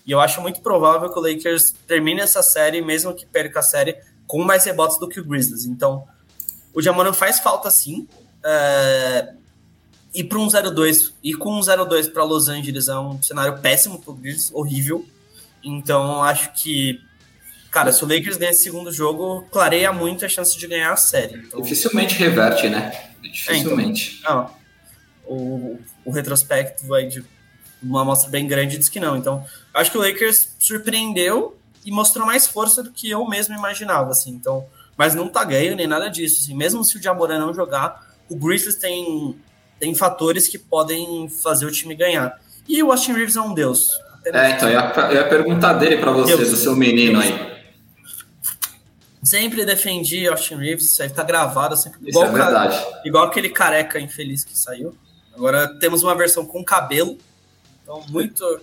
e eu acho muito provável que o Lakers termine essa série, mesmo que perca a série, com mais rebotes do que o Grizzlies. Então, o Jamoran faz falta sim. É... E para um 0-2, e com um 0-2 para Los Angeles é um cenário péssimo para o Grizzlies, horrível. Então, acho que Cara, se o Lakers ganhar esse segundo jogo, clareia muito a chance de ganhar a série. Então... Dificilmente reverte, né? Dificilmente. É, então, não, o, o retrospecto vai de uma amostra bem grande diz que não. Então, acho que o Lakers surpreendeu e mostrou mais força do que eu mesmo imaginava, assim. Então, mas não tá ganho nem nada disso. Assim. Mesmo se o Jamoran não jogar, o Grizzlies tem, tem fatores que podem fazer o time ganhar. E o Austin Reeves é um deus. É, então, eu ia, eu ia perguntar dele para você, Deus. do seu menino aí. Sempre defendi Austin Reeves, isso aí tá gravado. Sempre, isso igual, é verdade. Cara, igual aquele careca infeliz que saiu. Agora temos uma versão com cabelo. Então, muito,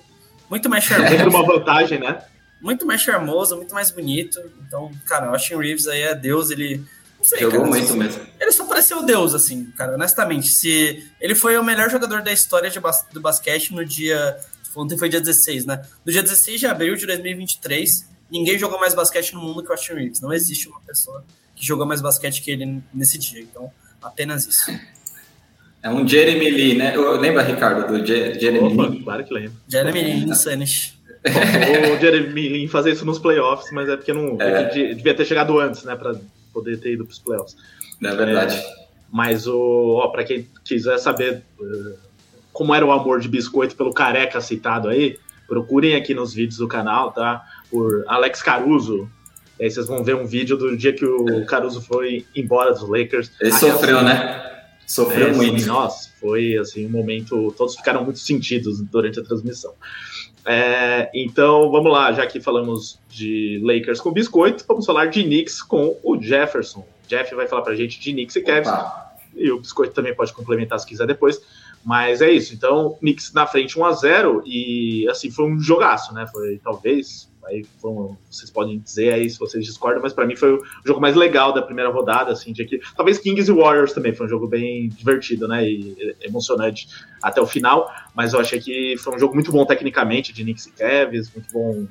muito mais charmoso. É uma vantagem, né? Muito mais charmoso, muito mais bonito. Então, cara, Austin Reeves aí é Deus, ele. Não sei, Jogou cara, muito mesmo. Ele só pareceu Deus, assim, cara, honestamente. Se ele foi o melhor jogador da história de bas do basquete no dia. Ontem foi dia 16, né? No dia 16 de abril de 2023, ninguém jogou mais basquete no mundo que o Austin Reeves. Não existe uma pessoa que jogou mais basquete que ele nesse dia. Então, apenas isso. É um Jeremy Lee, né? Lembra, Ricardo, do Je Jeremy Opa, Lee? Claro que lembro. Jeremy Lee insanes. o Jeremy Lee fazer isso nos playoffs, mas é porque não é. devia ter chegado antes, né, para poder ter ido para os playoffs. É verdade. É, mas o, para quem quiser saber uh, como era o amor de biscoito pelo careca citado aí, procurem aqui nos vídeos do canal, tá? Por Alex Caruso. E aí vocês vão ver um vídeo do dia que o Caruso foi embora dos Lakers. Ele sofreu, né? Sofreu é, muito. Assim, nossa, foi assim um momento. Todos ficaram muito sentidos durante a transmissão. É, então vamos lá, já que falamos de Lakers com biscoito, vamos falar de Knicks com o Jefferson. O Jeff vai falar pra gente de Knicks e Cavs. E o biscoito também pode complementar se quiser depois. Mas é isso. Então, Knicks na frente 1 a 0 e assim foi um jogaço, né? Foi talvez aí foram, vocês podem dizer aí se vocês discordam, mas para mim foi o jogo mais legal da primeira rodada, assim, de que talvez Kings e Warriors também foi um jogo bem divertido, né, e emocionante até o final, mas eu achei que foi um jogo muito bom tecnicamente de Knicks e Cavs, muito bom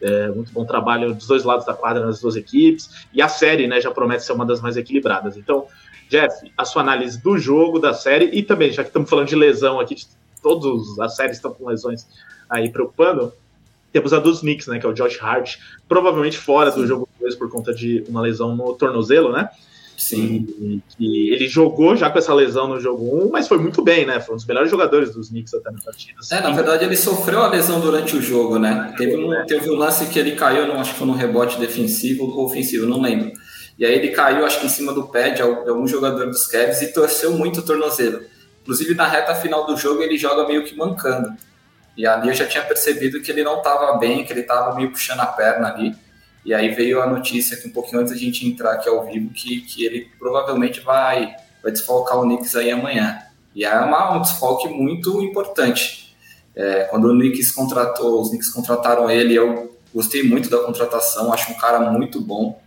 é, muito bom trabalho dos dois lados da quadra nas duas equipes e a série, né, já promete ser uma das mais equilibradas. Então, Jeff, a sua análise do jogo, da série e também, já que estamos falando de lesão aqui, todas as séries estão com lesões aí preocupando, temos a dos Knicks, né, que é o Josh Hart, provavelmente fora Sim. do jogo 2 por conta de uma lesão no tornozelo, né? Sim. E, e, ele jogou já com essa lesão no jogo 1, mas foi muito bem, né? Foi um dos melhores jogadores dos Knicks até na partida. É, na verdade ele sofreu a lesão durante o jogo, né? Teve um, teve um lance que ele caiu, não acho que foi num rebote defensivo ou ofensivo, não lembro. E aí ele caiu, acho que em cima do pé de algum jogador dos Cavs e torceu muito o tornozelo. Inclusive na reta final do jogo ele joga meio que mancando. E ali eu já tinha percebido que ele não estava bem, que ele estava meio puxando a perna ali. E aí veio a notícia que um pouquinho antes da gente entrar aqui ao vivo que, que ele provavelmente vai, vai desfalcar o Knicks aí amanhã. E é uma, um desfalque muito importante. É, quando o Knicks contratou, os Knicks contrataram ele, eu gostei muito da contratação, acho um cara muito bom.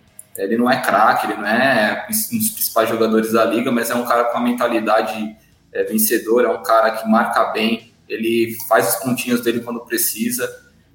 Ele não é craque, ele não é um dos principais jogadores da liga, mas é um cara com uma mentalidade é, vencedora, é um cara que marca bem, ele faz os pontinhos dele quando precisa.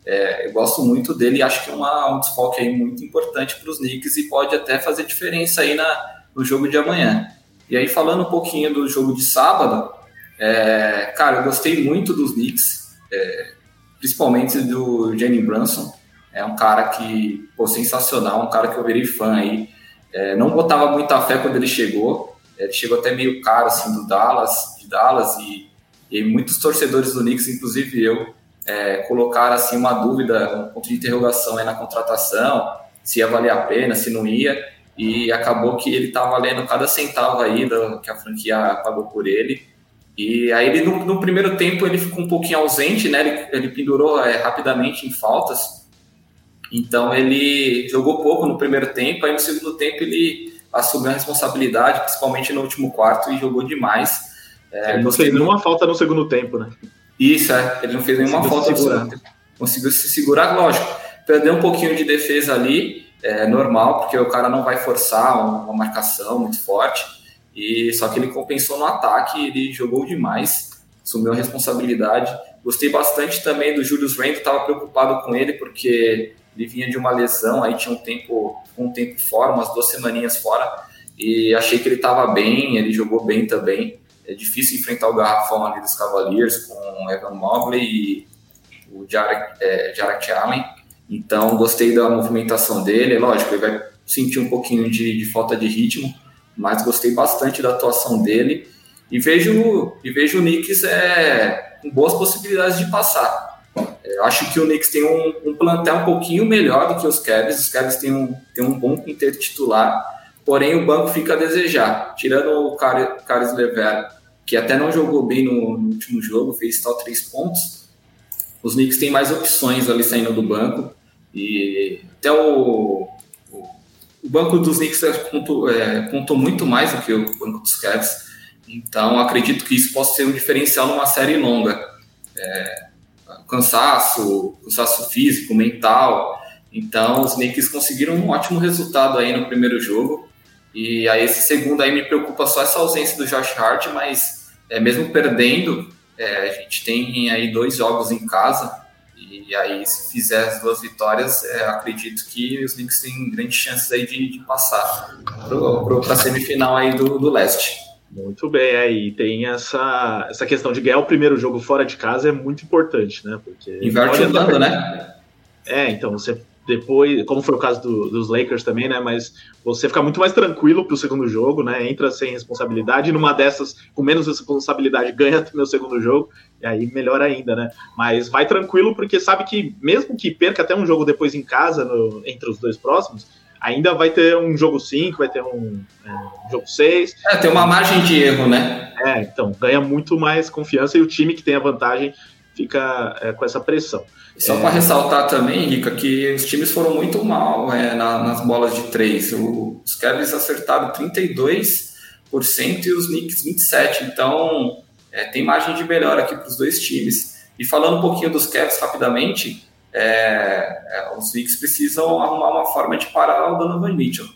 É, eu gosto muito dele e acho que é uma, um desfoque aí muito importante para os Knicks e pode até fazer diferença aí na, no jogo de amanhã. E aí, falando um pouquinho do jogo de sábado, é, cara, eu gostei muito dos Knicks, é, principalmente do Jenny Brunson. É um cara que, pô, sensacional, um cara que eu virei fã aí. É, não botava muita fé quando ele chegou, ele chegou até meio caro, assim, do Dallas, de Dallas, e e muitos torcedores do Knicks, inclusive eu, é, colocaram assim uma dúvida, um ponto de interrogação aí na contratação, se ia valer a pena, se não ia, e acabou que ele estava valendo cada centavo aí do, que a franquia pagou por ele. E aí ele no, no, primeiro tempo ele ficou um pouquinho ausente, né? Ele, ele pendurou é, rapidamente em faltas. Então ele jogou pouco no primeiro tempo, aí no segundo tempo ele assumiu a responsabilidade, principalmente no último quarto, e jogou demais. É, ele não fez nenhuma falta no segundo tempo, né? Isso, é. Ele não fez nenhuma conseguiu falta no segundo tempo. Conseguiu se segurar, lógico. Perdeu um pouquinho de defesa ali, é normal, porque o cara não vai forçar uma marcação muito forte. E só que ele compensou no ataque, ele jogou demais, assumiu a responsabilidade. Gostei bastante também do Julius Randle, estava preocupado com ele porque ele vinha de uma lesão, aí tinha um tempo, um tempo fora, umas duas semaninhas fora, e achei que ele estava bem, ele jogou bem também. É difícil enfrentar o garrafão ali dos Cavaliers com o Evan Mobley e o Jarek, é, Allen. Então, gostei da movimentação dele. Lógico, ele vai sentir um pouquinho de, de falta de ritmo, mas gostei bastante da atuação dele. E vejo, e vejo o Knicks é, com boas possibilidades de passar. É, acho que o Knicks tem um, um, plantel um pouquinho melhor do que os Cavs. Os Cavs têm um, têm um bom quinteto titular, porém o banco fica a desejar. Tirando o Carlos Lever, que até não jogou bem no, no último jogo, fez tal três pontos, os Knicks têm mais opções ali saindo do banco. E até o, o, banco dos Knicks contou, é, contou muito mais do que o banco dos Cavs. Então, acredito que isso possa ser um diferencial numa série longa. É, cansaço, cansaço físico, mental. Então, os Knicks conseguiram um ótimo resultado aí no primeiro jogo. E aí, esse segundo aí me preocupa só essa ausência do Josh Hart, mas é, mesmo perdendo, é, a gente tem aí dois jogos em casa. E aí, se fizer as duas vitórias, é, acredito que os Knicks têm grandes chances aí de, de passar para a semifinal aí do, do leste. Muito bem, aí é, tem essa, essa questão de ganhar o primeiro jogo fora de casa é muito importante, né? Porque inverte andando, né? É, então você depois, como foi o caso do, dos Lakers também, né? Mas você fica muito mais tranquilo para o segundo jogo, né? Entra sem responsabilidade, numa dessas com menos responsabilidade <laughs> ganha também o segundo jogo e aí melhor ainda, né? Mas vai tranquilo porque sabe que mesmo que perca até um jogo depois em casa no, entre os dois próximos ainda vai ter um jogo 5, vai ter um, é, um jogo 6. É, tem uma margem de erro, né? É, então, ganha muito mais confiança e o time que tem a vantagem fica é, com essa pressão. Só é... para ressaltar também, Rica, que os times foram muito mal é, na, nas bolas de três. os Cavs acertaram 32% e os Knicks 27%. Então, é, tem margem de melhora aqui para os dois times. E falando um pouquinho dos Cavs rapidamente, é, é, os Knicks precisam arrumar uma forma de parar o Donovan Mitchell.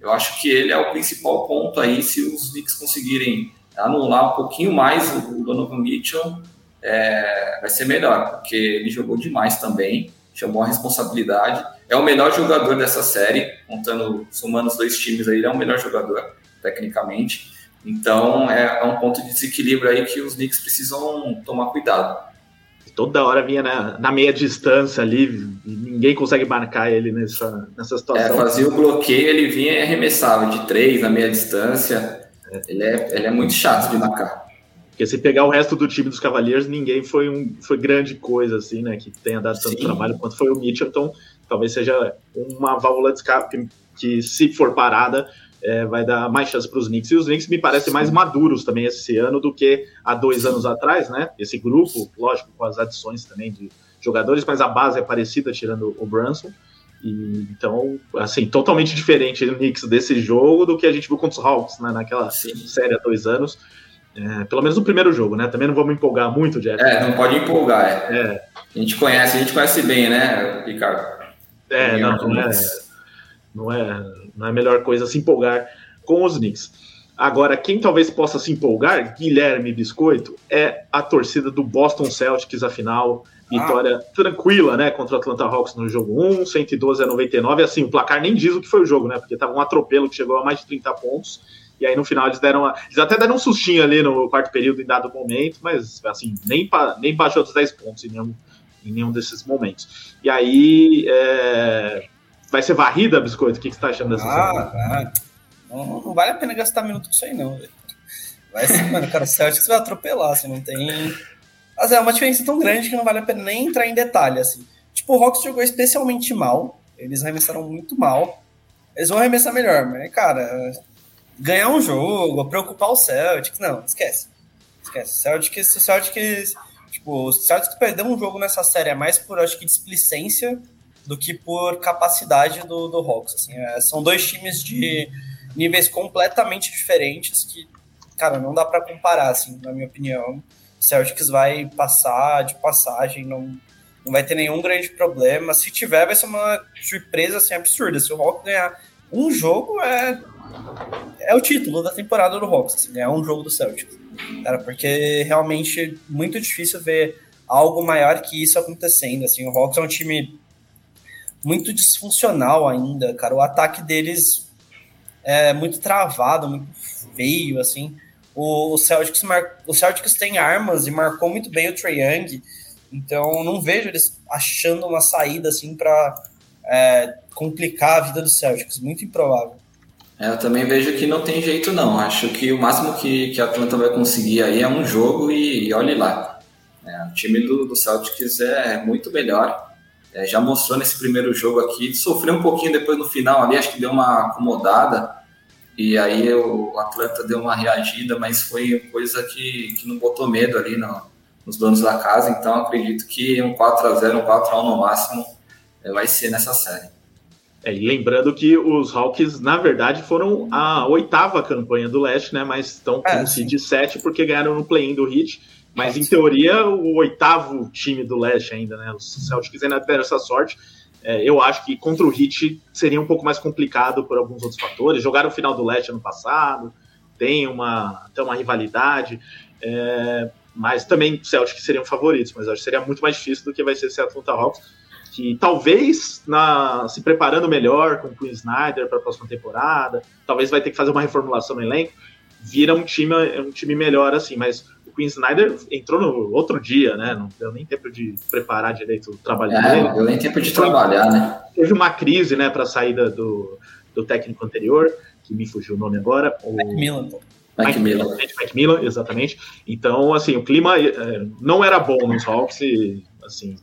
Eu acho que ele é o principal ponto aí, se os Knicks conseguirem anular um pouquinho mais o Donovan Mitchell, é, vai ser melhor, porque ele jogou demais também, chamou a responsabilidade, é o melhor jogador dessa série, contando, somando os dois times aí, ele é o melhor jogador, tecnicamente. Então, é, é um ponto de desequilíbrio aí que os Knicks precisam tomar cuidado toda hora vinha na, na meia distância ali, ninguém consegue marcar ele nessa, nessa situação. É, fazia o bloqueio, ele vinha e arremessava de três na meia distância. É. Ele, é, ele é muito chato de marcar. Porque se pegar o resto do time dos Cavaliers, ninguém foi, um, foi grande coisa, assim, né? Que tenha dado tanto Sim. trabalho quanto foi o Mitchell. Então, talvez seja uma válvula de escape que, que se for parada, é, vai dar mais chance para os Knicks. E os Knicks me parecem mais maduros também esse ano do que há dois anos atrás, né? Esse grupo, lógico, com as adições também de jogadores, mas a base é parecida, tirando o Brunson. E, então, assim, totalmente diferente o Knicks desse jogo do que a gente viu contra os Hawks, né, naquela Sim. série há dois anos. É, pelo menos no primeiro jogo, né? Também não vamos empolgar muito, Jeff. É, não pode empolgar. É. é. A gente conhece, a gente conhece bem, né, Ricardo? É, não, não é, não é não é a melhor coisa se empolgar com os Knicks. Agora, quem talvez possa se empolgar, Guilherme Biscoito, é a torcida do Boston Celtics, afinal, vitória ah. tranquila, né, contra o Atlanta Hawks no jogo 1, 112 a 99, assim, o placar nem diz o que foi o jogo, né, porque tava um atropelo que chegou a mais de 30 pontos, e aí no final eles deram, uma, eles até deram um sustinho ali no quarto período em dado momento, mas, assim, nem, nem baixou dos 10 pontos em nenhum, em nenhum desses momentos. E aí, é, vai ser varrida, Biscoito? O que, que você tá achando dessa ah, ah, não, não, vale a pena gastar minuto com isso aí, não. Vai ser, mano, cara, o Celtics vai atropelar, assim, não tem. Mas é uma diferença tão grande que não vale a pena nem entrar em detalhe, assim. Tipo, o Hawks jogou especialmente mal, eles arremessaram muito mal. Eles vão arremessar melhor, mas, cara, ganhar um jogo, preocupar o Celtics, não, esquece. Esquece. O Celtics, o Celtics, tipo, o Celtics perdeu um jogo nessa série é mais por, acho que, displicência do que por capacidade do, do Hawks. Assim, é, são dois times de níveis completamente diferentes que cara, não dá para comparar, assim, na minha opinião. O Celtics vai passar de passagem, não, não vai ter nenhum grande problema. Se tiver, vai ser uma surpresa assim, absurda. Se o Hawks ganhar um jogo, é, é o título da temporada do Hawks, assim, ganhar um jogo do Celtics. Cara, porque realmente é muito difícil ver algo maior que isso acontecendo. Assim, o Hawks é um time muito disfuncional ainda, cara. O ataque deles é muito travado, muito feio, assim. O, Celtics, mar... o Celtics tem armas e marcou muito bem o Trae Young, então não vejo eles achando uma saída assim para é, complicar a vida do Celtics, muito improvável. É, eu também vejo que não tem jeito não. Acho que o máximo que, que a Atlanta vai conseguir aí é um jogo e, e olhe lá. É, o time do, do Celtics é muito melhor. É, já mostrou nesse primeiro jogo aqui, sofreu um pouquinho depois no final ali, acho que deu uma acomodada, e aí o Atlanta deu uma reagida, mas foi coisa que, que não botou medo ali no, nos donos da casa, então acredito que um 4 a 0 um 4 a 1 no máximo é, vai ser nessa série. É, e lembrando que os Hawks, na verdade, foram a oitava campanha do leste, né? Mas estão com é, seed 7 porque ganharam no play-in do Heat. Mas em teoria, o oitavo time do leste ainda, né? Os Celtics ainda deram essa sorte. É, eu acho que contra o Heat seria um pouco mais complicado por alguns outros fatores. Jogaram o final do leste ano passado, tem uma, tem uma rivalidade, é, mas também os Celtics seriam favoritos, mas acho que seria muito mais difícil do que vai ser esse Atlanta Hawks, que talvez na, se preparando melhor com o Queen Snyder para a próxima temporada, talvez vai ter que fazer uma reformulação no elenco, vira um time, um time melhor assim, mas Queen Snyder entrou no outro dia, né? Não deu nem tempo de preparar direito o trabalho é, dele. Não deu nem tempo de trabalhar, né? Teve uma crise, né, para a saída do, do técnico anterior, que me fugiu o nome agora. O... Macmillan. Macmillan. Macmillan, exatamente. Então, assim, o clima é, não era bom nos Hawks e, assim,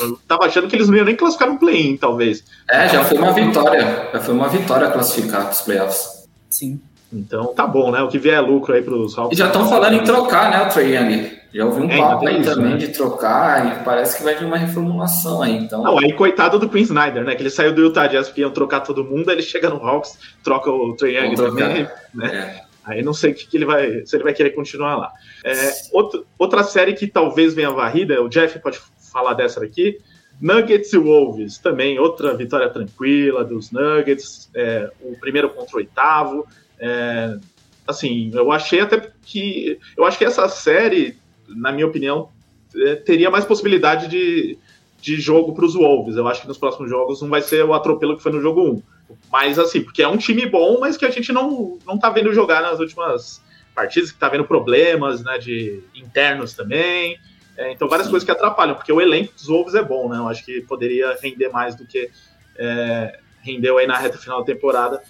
eu tava achando que eles não iam nem classificar no play-in, talvez. É, já foi uma vitória. Já foi uma vitória classificar para os playoffs. Sim. Então tá bom, né? O que vier é lucro aí para os Hawks. E já estão falando em trocar, né, o Trey Young. Já ouvi um é, papo aí isso, também né? de trocar e parece que vai vir uma reformulação aí. Então... Não, aí coitado do Queen Snyder, né? Que ele saiu do Utah Jazz porque iam trocar todo mundo, aí ele chega no Hawks, troca o Trey Young também, né? É. Aí não sei o que, que, ele vai, se ele vai querer continuar lá. É, outro, outra série que talvez venha varrida, o Jeff pode falar dessa daqui. Nuggets e Wolves, também outra vitória tranquila dos Nuggets, é, o primeiro contra o oitavo. É, assim, eu achei até que. Eu acho que essa série, na minha opinião, é, teria mais possibilidade de, de jogo para os Wolves. Eu acho que nos próximos jogos não vai ser o atropelo que foi no jogo 1. Mas, assim, porque é um time bom, mas que a gente não, não tá vendo jogar nas últimas partidas, que tá vendo problemas né, de internos também. É, então, várias Sim. coisas que atrapalham, porque o elenco dos Wolves é bom, né? Eu acho que poderia render mais do que é, rendeu aí na reta final da temporada.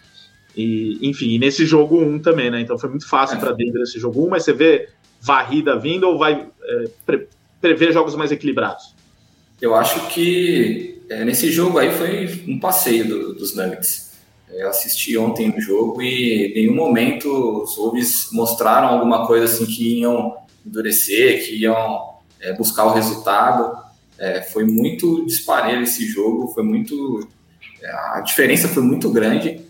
E, enfim, nesse jogo 1 um também, né? Então foi muito fácil é. para Denver esse jogo 1, um, mas você vê varrida vindo ou vai é, pre prever jogos mais equilibrados? Eu acho que é, nesse jogo aí foi um passeio do, dos Nuggets. Eu assisti ontem o jogo e em nenhum momento os Wolves mostraram alguma coisa assim que iam endurecer, que iam é, buscar o resultado. É, foi muito disparelho esse jogo, foi muito. É, a diferença foi muito grande.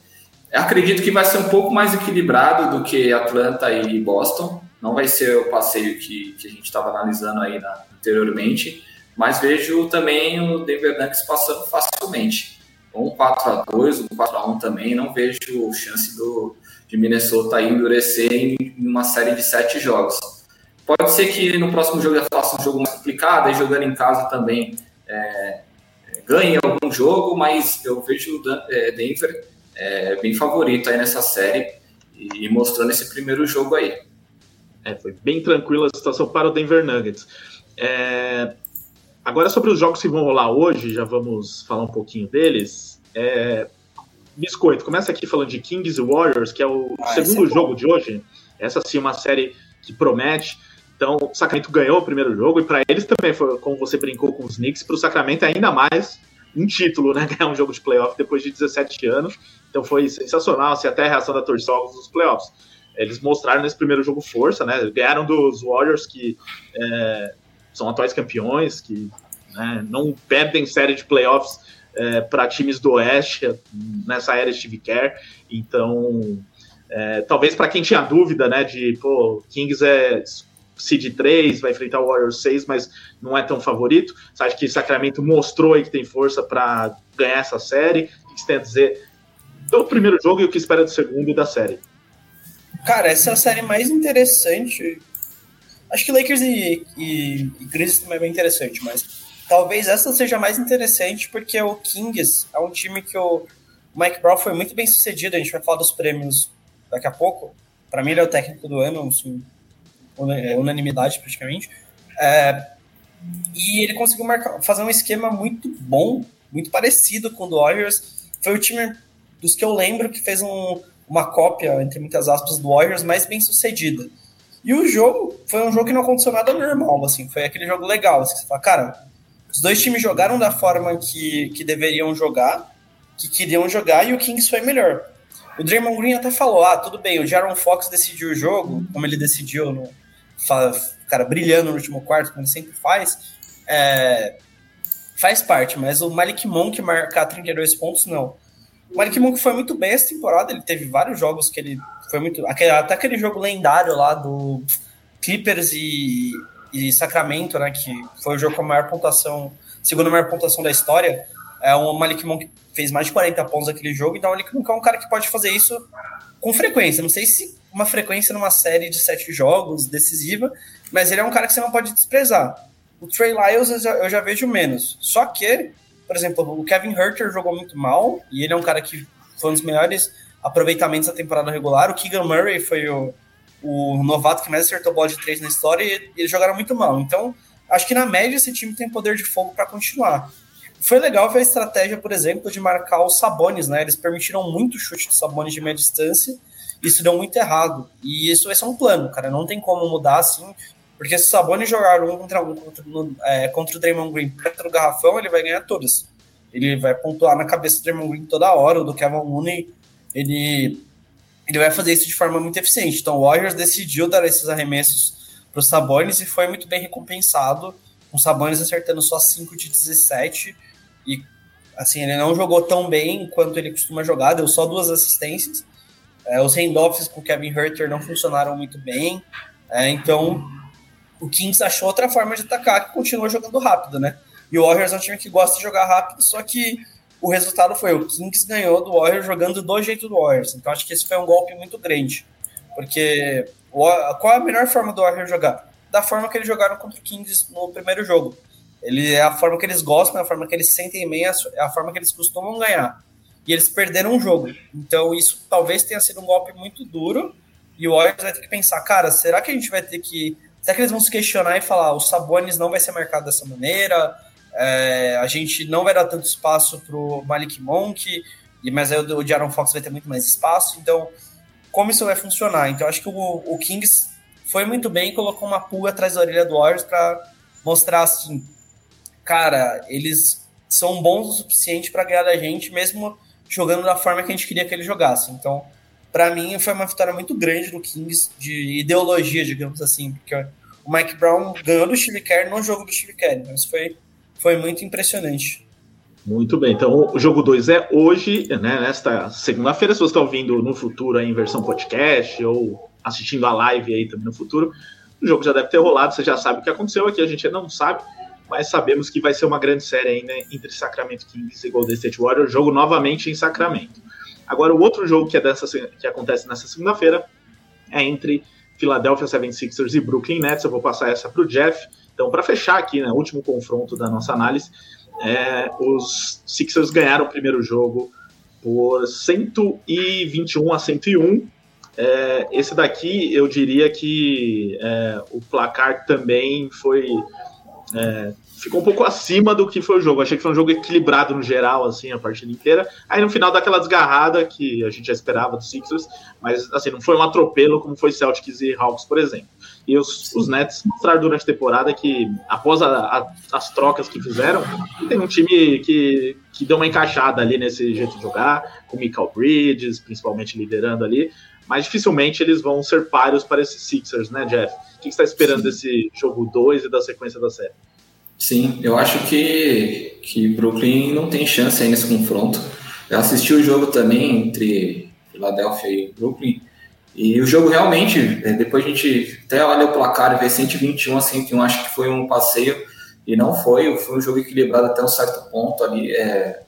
Acredito que vai ser um pouco mais equilibrado do que Atlanta e Boston. Não vai ser o passeio que, que a gente estava analisando aí na, anteriormente, mas vejo também o Denver Nuggets passando facilmente. Um 4 a 2 um 4 a 1 também. Não vejo chance do, de Minnesota endurecer em uma série de sete jogos. Pode ser que no próximo jogo já faça um jogo mais complicado, aí jogando em casa também é, ganhe algum jogo, mas eu vejo é, Denver é, bem favorito aí nessa série e mostrando esse primeiro jogo aí. É, foi bem tranquila a situação para o Denver Nuggets. É, agora sobre os jogos que vão rolar hoje, já vamos falar um pouquinho deles. É, Biscoito, começa aqui falando de Kings e Warriors, que é o ah, segundo é jogo de hoje. Essa sim é uma série que promete. Então, o Sacramento ganhou o primeiro jogo e para eles também foi, como você brincou com os Knicks, para o Sacramento ainda mais um título, né? <laughs> Ganhar um jogo de playoff depois de 17 anos. Então foi sensacional, assim, até a reação da torcida nos playoffs. Eles mostraram nesse primeiro jogo força, né? Ganharam dos Warriors, que é, são atuais campeões, que né, não perdem série de playoffs é, para times do Oeste nessa era Steve Kerr. Então, É, talvez para quem tinha dúvida, né, de pô, Kings é seed 3, vai enfrentar o Warriors 6, mas não é tão favorito. Você acha que Sacramento mostrou aí que tem força para ganhar essa série? O que você tem a dizer do primeiro jogo e o que espera do segundo e da série? Cara, essa é a série mais interessante. Acho que Lakers e, e, e Grizzlies também é bem interessante, mas talvez essa seja mais interessante porque o Kings é um time que o Mike Brown foi muito bem sucedido. A gente vai falar dos prêmios daqui a pouco. Para mim, ele é o técnico do ano, assim, é unanimidade praticamente. É, e ele conseguiu marcar, fazer um esquema muito bom, muito parecido com o do Warriors. Foi o time dos que eu lembro que fez um, uma cópia, entre muitas aspas, do Warriors mais bem sucedida. E o jogo foi um jogo que não aconteceu nada normal, assim, foi aquele jogo legal. Assim, você fala, cara, os dois times jogaram da forma que, que deveriam jogar, que queriam jogar, e o Kings foi melhor. O Draymond Green até falou: ah, tudo bem, o Jaron Fox decidiu o jogo, como ele decidiu no, cara, brilhando no último quarto, como ele sempre faz, é, faz parte, mas o Malik Monk marcar 32 pontos, não. O Malik Monk foi muito bem essa temporada, ele teve vários jogos que ele foi muito. Aquele, até aquele jogo lendário lá do Clippers e, e Sacramento, né? Que foi o jogo com a maior pontuação, segunda maior pontuação da história. É, o Malik Monk fez mais de 40 pontos naquele jogo, então o Malik Monk é um cara que pode fazer isso com frequência. Não sei se uma frequência numa série de sete jogos decisiva, mas ele é um cara que você não pode desprezar. O Trey Lyles eu já, eu já vejo menos. Só que, por exemplo, o Kevin Herter jogou muito mal, e ele é um cara que foi um dos melhores aproveitamentos da temporada regular. O Keegan Murray foi o, o novato que mais acertou bola de três na história e eles jogaram muito mal. Então, acho que na média esse time tem poder de fogo para continuar. Foi legal ver a estratégia, por exemplo, de marcar os Sabones, né? Eles permitiram muito chute de Sabones de meia distância isso deu muito errado. E isso vai ser um plano, cara. Não tem como mudar assim. Porque se o Sabonis jogar um contra um contra, no, é, contra o Draymond Green perto do garrafão, ele vai ganhar todas. Ele vai pontuar na cabeça do Draymond Green toda hora, o do Kevin Looney, ele, ele vai fazer isso de forma muito eficiente. Então o Warriors decidiu dar esses arremessos para os Sabonis e foi muito bem recompensado, com o Sabonis acertando só 5 de 17 e assim, ele não jogou tão bem quanto ele costuma jogar, deu só duas assistências, é, os handoffs com o Kevin Herter não funcionaram muito bem. É, então, o Kings achou outra forma de atacar que continua jogando rápido, né? E o Warriors é um time que gosta de jogar rápido, só que o resultado foi o Kings ganhou do Warriors jogando do jeito do Warriors. Então, acho que esse foi um golpe muito grande. Porque qual é a melhor forma do Warriors jogar? Da forma que eles jogaram contra o Kings no primeiro jogo. Ele é a forma que eles gostam, é a forma que eles sentem bem, é a forma que eles costumam ganhar e eles perderam o jogo. Então isso talvez tenha sido um golpe muito duro e o Warriors vai ter que pensar, cara, será que a gente vai ter que... Será que eles vão se questionar e falar, o Sabonis não vai ser marcado dessa maneira, é, a gente não vai dar tanto espaço pro Malik Monk, mas aí o Jaron Fox vai ter muito mais espaço, então como isso vai funcionar? Então acho que o, o Kings foi muito bem e colocou uma pulga atrás da orelha do Warriors para mostrar assim, cara, eles são bons o suficiente para ganhar da gente, mesmo jogando da forma que a gente queria que ele jogasse. Então, para mim, foi uma vitória muito grande do Kings, de ideologia, digamos assim, porque o Mike Brown ganhou do Steve Kerr no jogo do Kerr, então isso foi, foi muito impressionante. Muito bem, então o jogo 2 é hoje, né, nesta segunda-feira, se você está ouvindo no futuro em versão podcast ou assistindo a live aí também no futuro, o jogo já deve ter rolado, você já sabe o que aconteceu aqui, a gente não sabe, mas sabemos que vai ser uma grande série ainda entre Sacramento Kings e Golden State Warriors, jogo novamente em Sacramento. Agora, o outro jogo que, é dessa, que acontece nessa segunda-feira é entre Philadelphia 76ers e Brooklyn Nets. Eu vou passar essa para o Jeff. Então, para fechar aqui, né, último confronto da nossa análise, é, os Sixers ganharam o primeiro jogo por 121 a 101. É, esse daqui, eu diria que é, o placar também foi é, ficou um pouco acima do que foi o jogo. Achei que foi um jogo equilibrado no geral, assim, a partida inteira. Aí no final daquela desgarrada que a gente já esperava dos Sixers, mas assim, não foi um atropelo como foi Celtics e Hawks, por exemplo. E os, os Nets mostraram durante a temporada que, após a, a, as trocas que fizeram, tem um time que, que deu uma encaixada ali nesse jeito de jogar, com o Michael Bridges, principalmente liderando ali, mas dificilmente eles vão ser páreos para esses Sixers, né, Jeff? O que você está esperando Sim. desse jogo 2 e da sequência da série? Sim, eu acho que, que Brooklyn não tem chance aí nesse confronto. Eu assisti o jogo também entre Philadelphia e Brooklyn E o jogo realmente, é, depois a gente até olha o placar e vê 121 a 101, acho que foi um passeio e não foi, foi um jogo equilibrado até um certo ponto ali. É,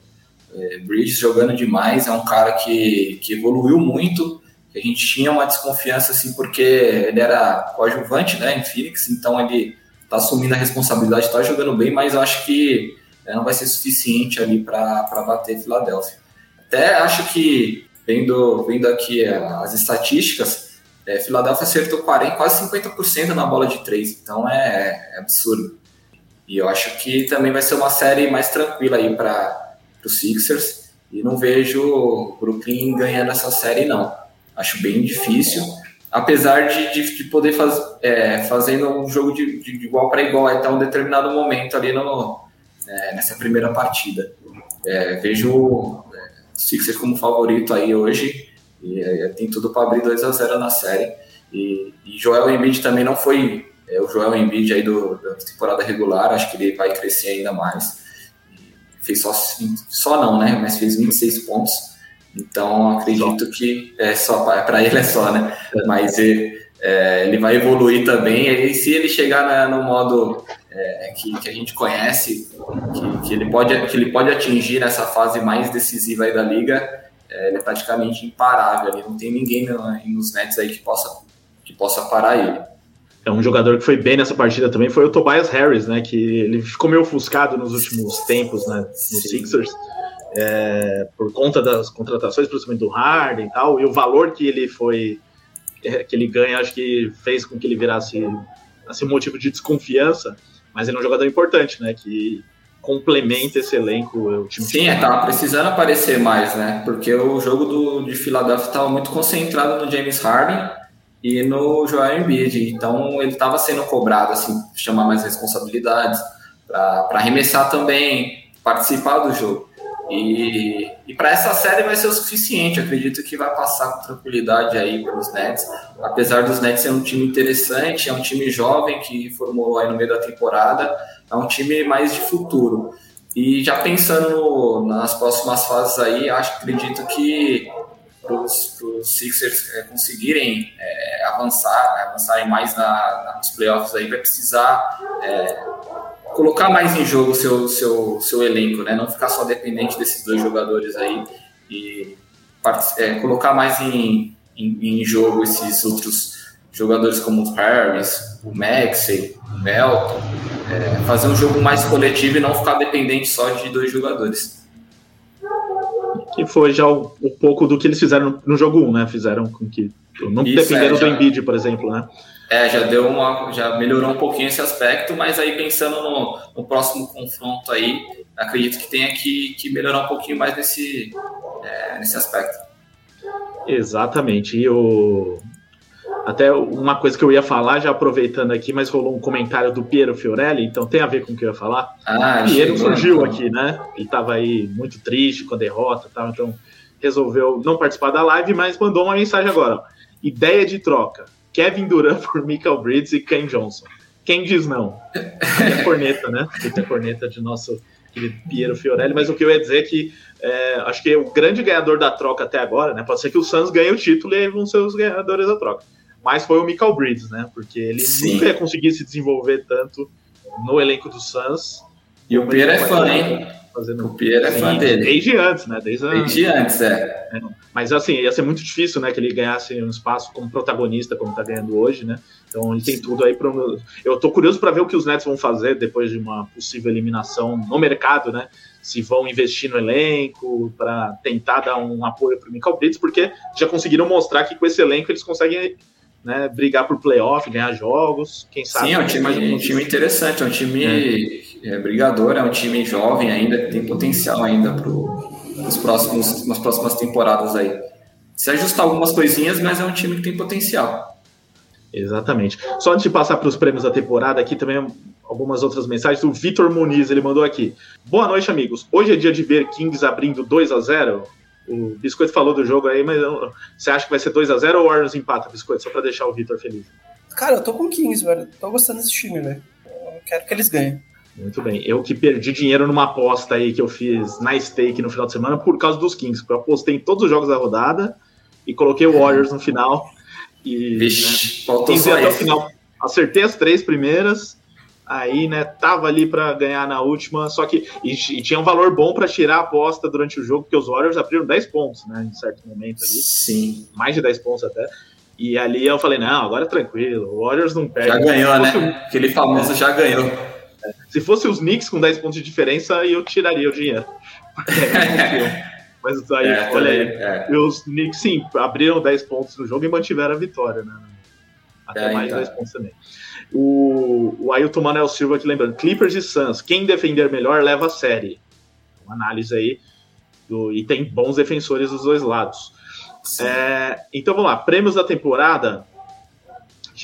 é, Bridges jogando demais, é um cara que, que evoluiu muito. A gente tinha uma desconfiança assim porque ele era coadjuvante, né, em Phoenix, então ele tá assumindo a responsabilidade, tá jogando bem, mas eu acho que né, não vai ser suficiente ali para bater Filadélfia. Até acho que vendo, vendo aqui as estatísticas, é, Filadélfia acertou 40, quase 50% na bola de três, então é, é, absurdo. E eu acho que também vai ser uma série mais tranquila aí para os Sixers, e não vejo o Brooklyn ganhando essa série, não. Acho bem difícil, apesar de, de, de poder faz, é, um jogo de, de igual para igual até um determinado momento ali no, é, nessa primeira partida. É, vejo Sixers como favorito aí hoje e é, tem tudo para abrir 2 a 0 na série. E, e Joel Embiid também não foi é, o Joel Embiid aí do, da temporada regular, acho que ele vai crescer ainda mais. Fez só, só não, né? Mas fez 26 pontos. Então acredito só. que é só para ele é só, né? Mas ele, é, ele vai evoluir também. E se ele chegar na, no modo é, que, que, a gente conhece, que, que, ele pode, que ele pode atingir nessa fase mais decisiva aí da liga, é, ele é praticamente imparável. Ali. Não tem ninguém no, nos Nets aí que possa, que possa parar ele. É um jogador que foi bem nessa partida também foi o Tobias Harris, né? Que ele ficou meio ofuscado nos últimos tempos, né? Nos. Sixers. É, por conta das contratações, principalmente do Harden e tal, e o valor que ele foi que ele ganha, acho que fez com que ele virasse assim, motivo de desconfiança mas ele é um jogador importante, né? Que complementa esse elenco. O time Sim, é, tava precisando aparecer mais, né? Porque o jogo do, de Philadelphia estava muito concentrado no James Harden e no Joel Embiid. Então ele estava sendo cobrado, assim, chamar mais responsabilidades, para arremessar também, participar do jogo. E, e para essa série vai ser o suficiente. Acredito que vai passar com tranquilidade aí para os Nets. Apesar dos Nets ser um time interessante, é um time jovem que formou aí no meio da temporada, é um time mais de futuro. E já pensando nas próximas fases aí, acho acredito que para os Sixers é, conseguirem é, avançar, avançarem mais na, nos playoffs aí, vai precisar é, colocar mais em jogo o seu, seu, seu elenco, né? Não ficar só dependente desses dois jogadores aí e é, colocar mais em, em, em, jogo esses outros jogadores como o Harris, o Maxey, o Melton, é, fazer um jogo mais coletivo e não ficar dependente só de dois jogadores. Que foi já um, um pouco do que eles fizeram no, no jogo 1, né? Fizeram com que não Isso, dependeram é, já... do Embiid, por exemplo, né? É, já deu uma, já melhorou um pouquinho esse aspecto, mas aí pensando no, no próximo confronto aí, acredito que tenha que, que melhorar um pouquinho mais nesse, é, nesse aspecto. Exatamente. E o até uma coisa que eu ia falar, já aproveitando aqui, mas rolou um comentário do Piero Fiorelli, então tem a ver com o que eu ia falar. Ah, o Piero surgiu então. aqui, né? Ele estava aí muito triste com a derrota, tal, então resolveu não participar da live, mas mandou uma mensagem agora. Ó. Ideia de troca Kevin Durant por Michael Bridges e Ken Johnson. Quem diz não? A corneta, né? A corneta de nosso querido Piero Fiorelli, mas o que eu ia dizer é que é, acho que o grande ganhador da troca até agora, né? Pode ser que o Suns ganhe o título e aí vão ser os ganhadores da troca. Mas foi o Michael Bridges, né? Porque ele Sim. nunca ia conseguir se desenvolver tanto no elenco do Suns. E o Piero é fã, hein? Fazendo... O Pierre é fã dele. Desde antes, né? Desde, desde antes, é. é. Mas assim, ia ser muito difícil, né? Que ele ganhasse um espaço como protagonista, como tá ganhando hoje, né? Então ele tem tudo aí para. Eu tô curioso para ver o que os Nets vão fazer depois de uma possível eliminação no mercado, né? Se vão investir no elenco para tentar dar um apoio para o Michael Bridges, porque já conseguiram mostrar que com esse elenco eles conseguem né, brigar por playoff, ganhar jogos, quem sabe. Sim, é um time, um time interessante, é um time é. É, brigador, é um time jovem ainda, que tem potencial ainda para os próximos, nas próximas temporadas aí. Se ajustar algumas coisinhas, mas é um time que tem potencial. Exatamente. Só antes de passar para os prêmios da temporada, aqui também algumas outras mensagens. O Vitor Muniz, ele mandou aqui. Boa noite, amigos. Hoje é dia de ver Kings abrindo 2 a 0 o Biscoito falou do jogo aí, mas você acha que vai ser 2 a 0 ou o Warriors empata, Biscoito? Só pra deixar o Vitor feliz. Cara, eu tô com 15, velho. Tô gostando desse time, velho. Eu quero que eles ganhem. Muito bem. Eu que perdi dinheiro numa aposta aí que eu fiz na stake no final de semana por causa dos Kings, porque eu apostei em todos os jogos da rodada e coloquei o Warriors no final E, Vixe, né, faltou 15 só até o final. Acertei as três primeiras, aí, né, tava ali pra ganhar na última, só que e, e tinha um valor bom pra tirar a aposta durante o jogo, porque os Warriors abriram 10 pontos, né, em certo momento ali, Sim. mais de 10 pontos até. E ali eu falei, não, agora é tranquilo, o Warriors não perde. Já ganhou, né? Aquele famoso já ganhou. Se fosse os Knicks com 10 pontos de diferença, eu tiraria o dinheiro. <laughs> Mas aí, É, olha aí, é. E os Knicks, sim, abriram 10 pontos no jogo e mantiveram a vitória, né? Até É, mais então. 10 pontos também. O, o Ailton Manuel Silva aqui lembrando: Clippers e Suns, quem defender melhor leva a série. Uma análise aí. Do, e tem bons defensores dos dois lados. É, então vamos lá, prêmios da temporada.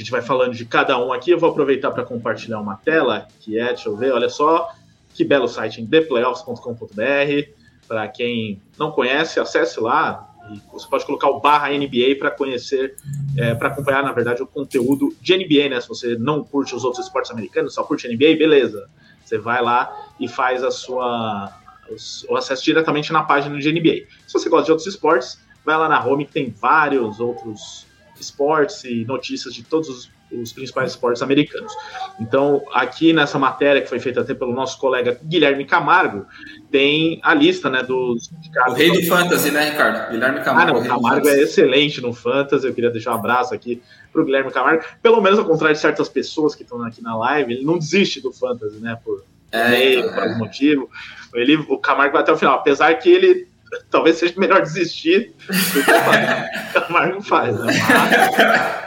Gente vai falando de cada um aqui. Eu vou aproveitar para compartilhar uma tela, que é, deixa eu ver, olha só, que belo site theplayoffs.com.br. Para quem não conhece, acesse lá. E você pode colocar o barra NBA para conhecer, é, para acompanhar, na verdade, o conteúdo de NBA, né? Se você não curte os outros esportes americanos, só curte NBA, beleza. Você vai lá e faz a sua o acesso diretamente na página de NBA. Se você gosta de outros esportes, vai lá na home que tem vários outros esportes e notícias de todos os, os, principais esportes americanos. Então, aqui nessa matéria que foi feita até pelo nosso colega Guilherme Camargo, tem a lista, né, dos O rei do fantasy, né, Ricardo? Guilherme Camargo. Ah, não, o Camargo é excelente no fantasy. Eu queria deixar um abraço aqui pro Guilherme Camargo. Pelo menos ao contrário de certas pessoas que estão aqui na live, ele não desiste do fantasy, né, por É, meio, então, por é. algum motivo. Ele, o Camargo vai até o final, apesar que ele talvez seja melhor desistir do que <laughs> o Camargo faz, né?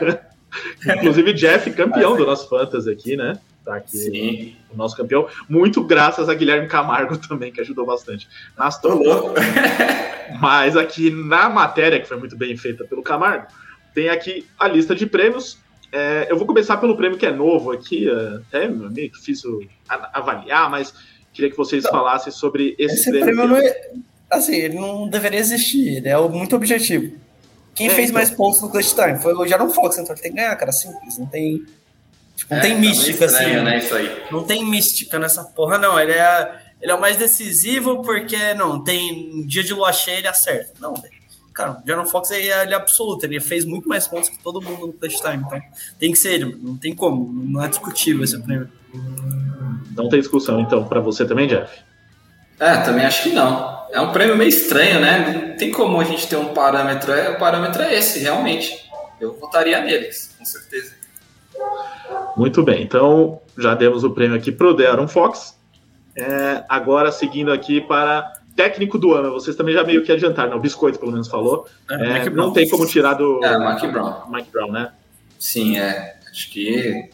Mas- Inclusive, Jeff, campeão do nosso fantasy aqui, né? Tá aqui Sim. o nosso campeão, muito graças a Guilherme Camargo <laughs> também, que ajudou bastante. Nas Tô louco. <laughs> mas aqui na matéria, que foi muito bem feita pelo Camargo, tem aqui a lista de prêmios. É, eu vou começar pelo prêmio que é novo aqui, é, até meio difícil avaliar, mas queria que vocês falassem sobre esse, Esse prêmio. prêmio não é. Assim, ele não deveria existir, ele é muito objetivo. Quem É, fez então. mais pontos no Clutch Time foi o Jaron Fox, então ele tem que ganhar, cara, simples. Não tem. Tipo, não É, tem tá meio mística, estranho, assim. né, isso aí. Não tem mística nessa porra, não. Ele é, ele é o mais decisivo porque, não, tem dia de lua cheia ele acerta. Não, velho. Cara, o Jaron Fox é, ele é absoluto, ele fez muito mais pontos que todo mundo no Clutch Time, então tem que ser ele, não tem como, não é discutível esse prêmio. Não tem discussão, então, para você também, Jeff. É, também acho que não. É um prêmio meio estranho, né? Não tem como a gente ter um parâmetro. É, o parâmetro é esse, realmente. Eu votaria neles, com certeza. Muito bem, então já demos o prêmio aqui pro De'Aaron Fox. É, agora, seguindo aqui para técnico do ano, vocês também já meio que adiantaram, né? o Biscoito pelo menos falou. É, Mike não tem como tirar do É, Mike Brown. Mike Brown, né? Sim, é. Acho que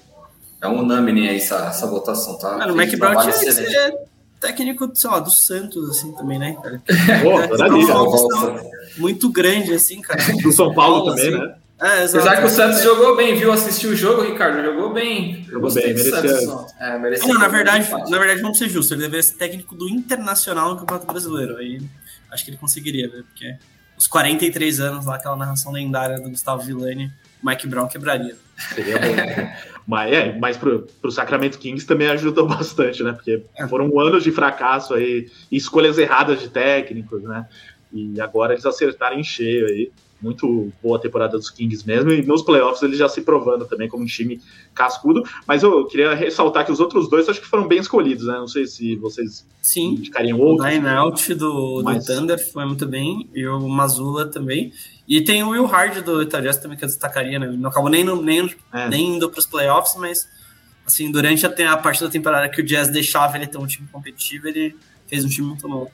é um unânime aí essa, essa votação, tá? Mano, o um Brown tinha que excelente. ser técnico, sei lá, do Santos, assim, também, né, cara? <laughs> Pô, É, Volta. Muito grande, assim, cara. <laughs> Do São Paulo também, assim. né? É, exato. Apesar que o Santos jogou bem, viu? Assistiu o jogo, Ricardo? Jogou bem. Jogou bem, Santos. É, Não, na verdade, na verdade, vamos ser justos, ele deveria ser técnico do Internacional no Campeonato Brasileiro. Aí acho que ele conseguiria, né? Porque os 43 anos lá, aquela narração lendária do Gustavo Villani, Mike Brown quebraria. Seria bom. <laughs> mas é, mas pro, pro Sacramento Kings também ajudou bastante, né? Porque É. foram anos de fracasso aí, e escolhas erradas de técnicos, né? E agora eles acertaram em cheio aí. Muito boa temporada dos Kings mesmo, e nos playoffs eles já se provando também como um time cascudo. Mas eu queria ressaltar que os outros dois acho que foram bem escolhidos, né? Não sei se vocês Sim, indicariam o outros. Dying Out do, do Mas- Thunder foi muito bem, e o Mazula também. E tem o Will Hard do Jazz também que eu destacaria, né? Ele não acabou nem, no- nem, É. nem indo para os playoffs, mas assim, durante a, a parte da temporada que o Jazz deixava ele ter um time competitivo, ele fez um time muito bom.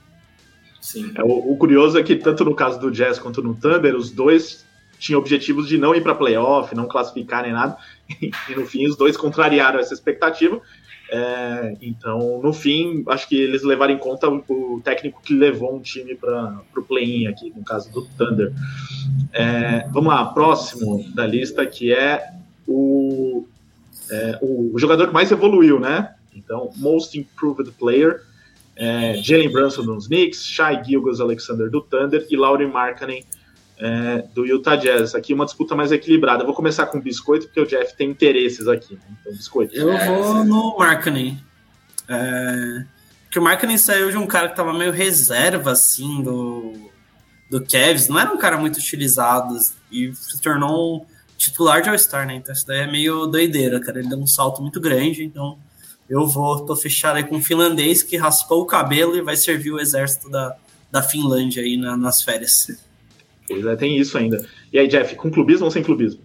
Sim. É, o, o curioso é que tanto no caso do Jazz quanto no Thunder, os dois tinham objetivos de não ir para playoff, não classificar nem nada, <laughs> e no fim os dois contrariaram essa expectativa. É, então, no fim, acho que eles levaram em conta o, o técnico que levou um time para o play-in aqui, no caso do Thunder. É, vamos lá, próximo da lista que é o, é, o, jogador que mais evoluiu, né? Então, Most Improved Player é, Jalen Brunson dos Knicks, Shai Gilgas Alexander do Thunder e Laurie Markkanen é, do Utah Jazz. Aqui uma disputa mais equilibrada. Eu vou começar com o Biscoito, porque o Jeff tem interesses aqui. Né? Então, Biscoito. Eu É, vou no Markkanen. É, porque o Markkanen saiu de um cara que tava meio reserva, assim, do, do Cavs. Não era um cara muito utilizado e se tornou um titular de All-Star, né? Então isso daí é meio doideira, cara. Ele deu um salto muito grande, então eu vou, tô fechado aí com um finlandês que raspou o cabelo e vai servir o exército da, da Finlândia aí na, nas férias. É, tem isso ainda. E aí, Jeff, com clubismo ou sem clubismo?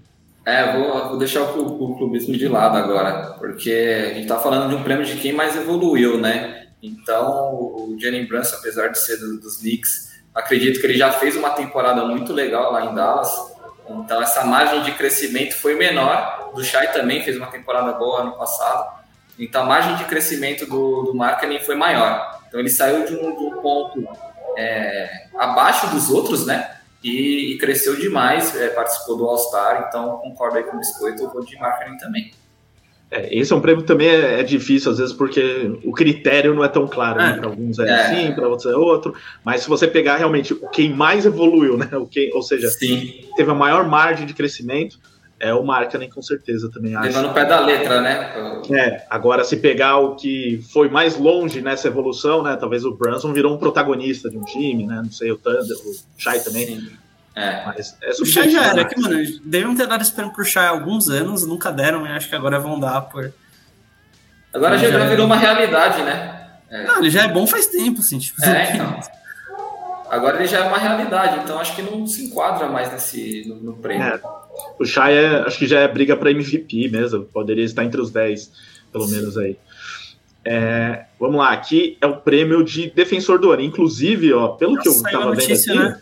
É, vou, vou deixar o, o, clubismo de lado agora, porque a gente tá falando de um prêmio de quem mais evoluiu, né? Então, o Jalen Brunson, apesar de ser do, dos Knicks, acredito que ele já fez uma temporada muito legal lá em Dallas. Então, essa margem de crescimento foi menor. Do Shai também fez uma temporada boa ano passado. Então, a margem de crescimento do, do marketing foi maior. Então, ele saiu de um, de um ponto é, abaixo dos outros, né? E, e cresceu demais, é, participou do All-Star. Então, concordo aí com o Biscoito, eu vou de marketing também. É, esse é um prêmio que também é, é, difícil, às vezes, porque o critério não é tão claro. Né? É. Para alguns é, é. assim, para outros é outro. Mas se você pegar realmente quem mais evoluiu, né? O quem, ou seja, Sim. teve a maior margem de crescimento, é o Markkanen, com certeza também. Acho. Levando o pé da letra, né? É, agora se pegar o que foi mais longe nessa evolução, né? Talvez o Brunson virou um protagonista de um time, né? Não sei, o Thunder, o Shai também. Sim. É. Mas é o Shai já era, que, mano, devem ter dado esperando pro Shai há alguns anos, nunca deram, e acho que agora vão dar por. Agora já, já virou uma realidade, né? É. Não, ele já é bom faz tempo, assim, tipo. É, <laughs> então. Agora ele já é uma realidade, então acho que não se enquadra mais nesse no, no prêmio. É. O Shai é, acho que já é briga para MVP mesmo, poderia estar entre os 10, pelo menos aí. É, vamos lá, aqui é o prêmio de defensor do ano. Inclusive, ó, pelo que eu estava vendo aqui, né?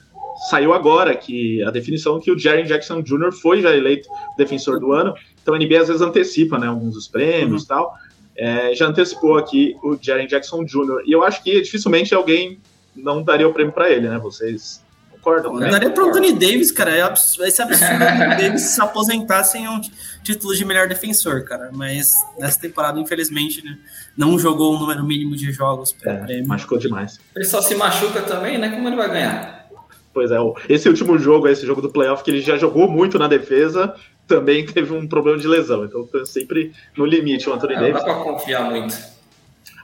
saiu agora que a definição que o Jerry Jackson Jr. foi já eleito defensor do ano. Então a NBA às vezes antecipa, né, alguns dos prêmios e uhum. tal. É, já antecipou aqui o Jerry Jackson Jr. E eu acho que dificilmente alguém não daria o prêmio para ele, né? Vocês concordam? Né? daria para o Anthony Davis, cara. É absurdo, esse absurdo o Anthony <laughs> Davis se aposentar sem um título de melhor defensor, cara. Mas nessa temporada, infelizmente, né, não jogou o número mínimo de jogos para é, prêmio. Machucou demais. Ele só se machuca também, né? Como ele vai ganhar? Pois é, esse último jogo, esse jogo do playoff, que ele já jogou muito na defesa, também teve um problema de lesão. Então, sempre no limite o Anthony é, Davis. Não dá pra confiar muito.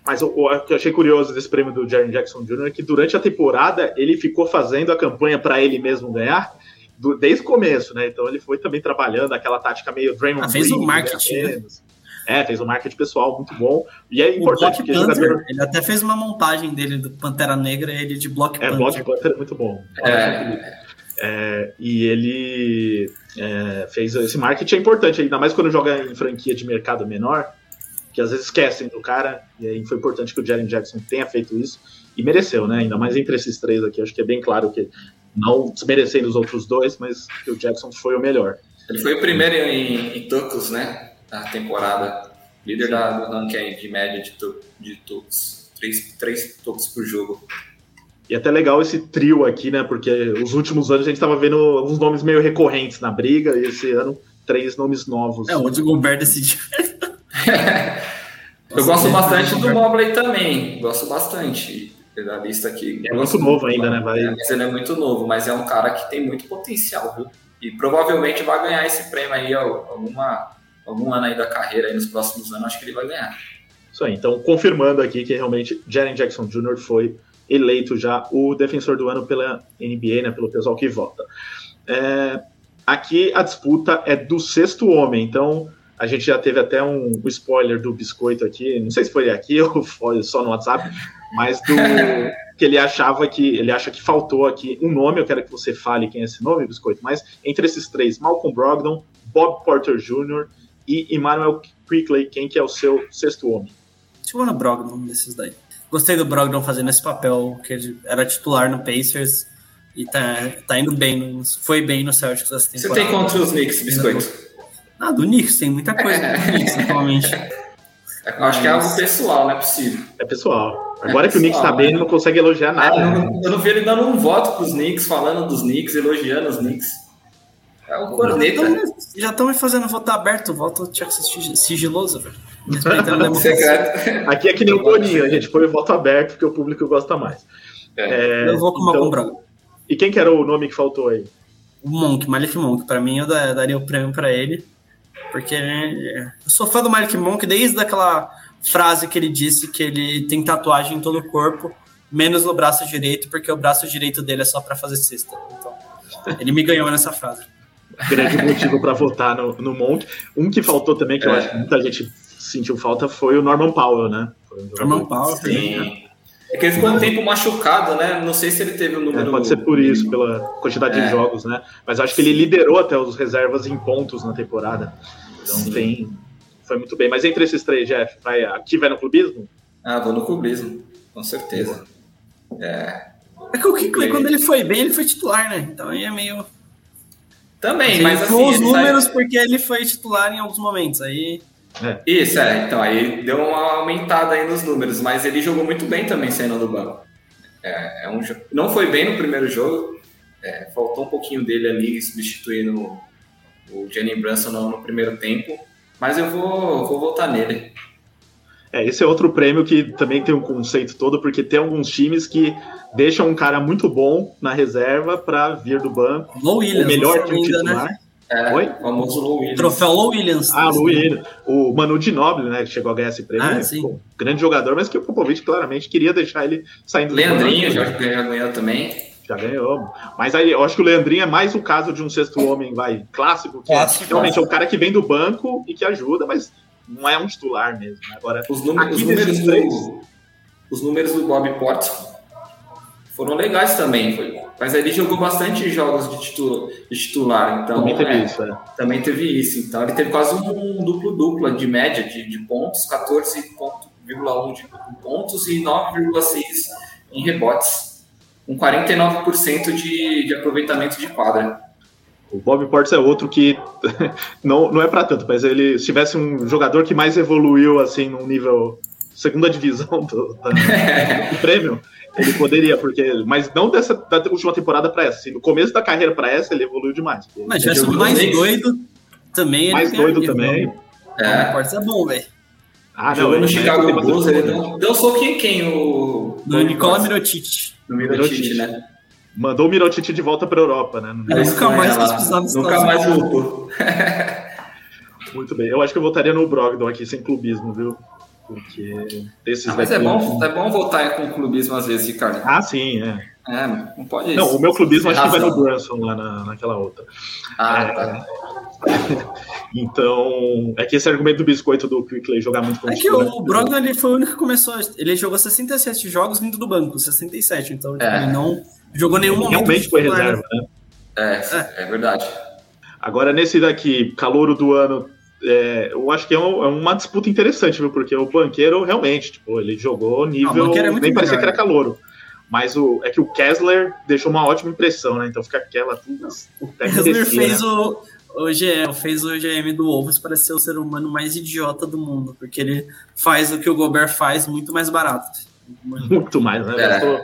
Mas o, o, que eu achei curioso desse prêmio do Jaren Jackson Jr. é que durante a temporada ele ficou fazendo a campanha para ele mesmo ganhar do, desde o começo, né? Então ele foi também trabalhando aquela tática meio Draymond ah, Fez o marketing, né? É, fez um marketing pessoal muito bom. E é importante que jogador... Ele até fez uma montagem dele do Pantera Negra, ele de Block é, Panther. É, Block Panther é muito bom. É. é e ele é, fez esse marketing é importante, ainda mais quando joga em franquia de mercado menor, que às vezes esquecem do cara, e aí foi importante que o Jaren Jackson tenha feito isso, e mereceu, né? Ainda mais entre esses três aqui, acho que é bem claro que não desmerecendo os outros dois, mas que o Jackson foi o melhor. Ele foi o primeiro em, em tocos, né? na temporada. Líder da, do ranking de média de, to, de tocos. Três, três tocos por jogo. E é até legal esse trio aqui, né? Porque os últimos anos a gente estava vendo uns nomes meio recorrentes na briga, e esse ano três nomes novos. É, o de Gobert decidiu. <laughs> Eu gosto bastante do Mobley também. Gosto bastante da lista aqui. É muito novo ainda, né? Vai... É, mas ele é muito novo, mas é um cara que tem muito potencial, viu? E provavelmente vai ganhar esse prêmio aí alguma algum ano aí da carreira, aí nos próximos anos, acho que ele vai ganhar. Isso aí, então confirmando aqui que realmente Jaren Jackson Jr. foi eleito já o defensor do ano pela NBA, né, pelo pessoal que vota. É, aqui a disputa é do sexto homem, então a gente já teve até um, um, spoiler do biscoito aqui, não sei se foi aqui <laughs> ou foi só no WhatsApp, mas do que ele achava que ele acha que faltou aqui um nome, eu quero que você fale quem é esse nome, biscoito, mas entre esses três, Malcolm Brogdon, Bob Porter Jr e Emmanuel Quickley, quem que é o seu sexto homem? No Brogdon, desses daí. Gostei do Brogdon fazendo esse papel, que ele era titular no Pacers e tá, tá indo bem, no, foi bem no Celtics essa temporada. Você tem contra os Knicks, Biscoito? Ah, do Knicks, tem muita coisa do Knicks, atualmente. Eu acho que é algo pessoal, não é possível. É pessoal. Agora é que o Knicks tá bem, ele não consegue elogiar nada. eu, não, eu não vi ele dando um voto pros Knicks, falando dos Knicks, elogiando os Knicks. É o corneta. Já estão me fazendo voto aberto, voto sigiloso, velho. <laughs> Aqui é que nem o Boninho, a gente põe o voto aberto porque o público gosta mais. É. É, eu vou com uma então, E quem que era o nome que faltou aí? O Monk, Malik Monk. Pra mim, eu daria o prêmio pra ele. Porque né, eu sou fã do Malik Monk desde aquela frase que ele disse que ele tem tatuagem em todo o corpo, menos no braço direito, porque o braço direito dele é só para fazer cesta. Então, ele me ganhou nessa frase. grande motivo para votar no, no Monk. Um que faltou também, que é. eu acho que muita gente sentiu falta, foi o Norman Powell, né? Norman Powell, sim. É que ele ficou um tempo machucado, né? Não sei se ele teve o um número. É, pode ser por isso, pela quantidade é. de jogos, né? Mas acho que ele liderou até os reservas em pontos na temporada. Então Sim. tem. Foi muito bem. Mas entre esses três, Jeff, vai, aqui vai no clubismo? Ah, vou no clubismo, com certeza. É. É que o Kickley, quando ele foi bem, ele foi titular, né? Então aí é meio. Também, mas assim. os números sai... porque ele foi titular em alguns momentos. Aí. É. Isso, é. Então, aí deu uma aumentada aí nos números, mas ele jogou muito bem também saindo do banco. É, é um, não foi bem no primeiro jogo, é, faltou um pouquinho dele ali substituindo o Jenny Brunson no, no, primeiro tempo, mas eu vou, vou votar nele. É, esse é outro prêmio que também tem um conceito todo, porque tem alguns times que deixam um cara muito bom na reserva para vir do banco. Low Williams, o melhor que o titular. Né? É, Oi? O famoso Low Williams. Troféu Low Williams. Ah, Low Williams. O Manu Ginobili, né, que chegou a ganhar esse prêmio. Ah, sim. Pô, grande jogador, mas que o Popovich claramente queria deixar ele saindo do Leandrinho já ganhou também. Já ganhou. Mas aí eu acho que o Leandrinho é mais o caso de um sexto homem, vai, clássico, que clássico, é, realmente clássico. é o cara que vem do banco e que ajuda, mas não é um titular mesmo. Né? Agora, os números, os números, três... do, os números do Bob Portes foram legais também. Foi, mas ele jogou bastante jogos de, titular, de titular então também teve é, isso. É. Também teve isso. Então ele teve quase um duplo-dupla de média de, de pontos, 14,1 de pontos e 9,6 em rebotes, com 49% de, de aproveitamento de quadra. O Bob Portes é outro que <laughs> não, não é para tanto, mas ele se tivesse um jogador que mais evoluiu assim no nível segunda divisão do, da, <laughs> do prêmio, ele poderia, porque. Mas não dessa da última temporada para essa. Assim, no começo da carreira para essa, ele evoluiu demais. Mas já o mais doido também. Mais doido também. É. O é bom, velho. Ah, não, Jogou no Chicago Bulls, ele deu, deu soco em quem? O... No Nicola Mirotic. No Mirotic, né? Mandou o Mirotic de volta para Europa, né? É, nunca mais quis pisar Nunca mais voltou. Muito bem. Eu acho que eu votaria no Brogdon aqui, sem clubismo, viu? Porque desses ah, mas é bom, é bom voltar com o clubismo às vezes, Ricardo. Ah, sim, é. É, não pode Não, o meu clubismo acho que vai no Brunson lá na, naquela outra. Ah, é, tá. <laughs> então, é que esse argumento do biscoito do Quickley jogar muito com É que o Brogdon ele foi o único que começou. Ele jogou 67 jogos vindo do banco, 67. Então, tipo, é. ele não jogou nenhum momento. Realmente foi reserva, né? É, é, é verdade. Agora, nesse daqui, calouro do ano, é, eu acho que é, um, é, uma disputa interessante, viu? Porque o Banqueiro realmente, tipo, ele jogou nível. Ah, é nem parecia que era calouro. Mas o, é que o Kessler deixou uma ótima impressão, né? Então fica aquela tudo. O Kessler fez né? o, o GM, fez o GM do Wolves para ser o ser humano mais idiota do mundo, porque ele faz o que o Gobert faz muito mais barato. <laughs> Muito mais, né? É. Gastou,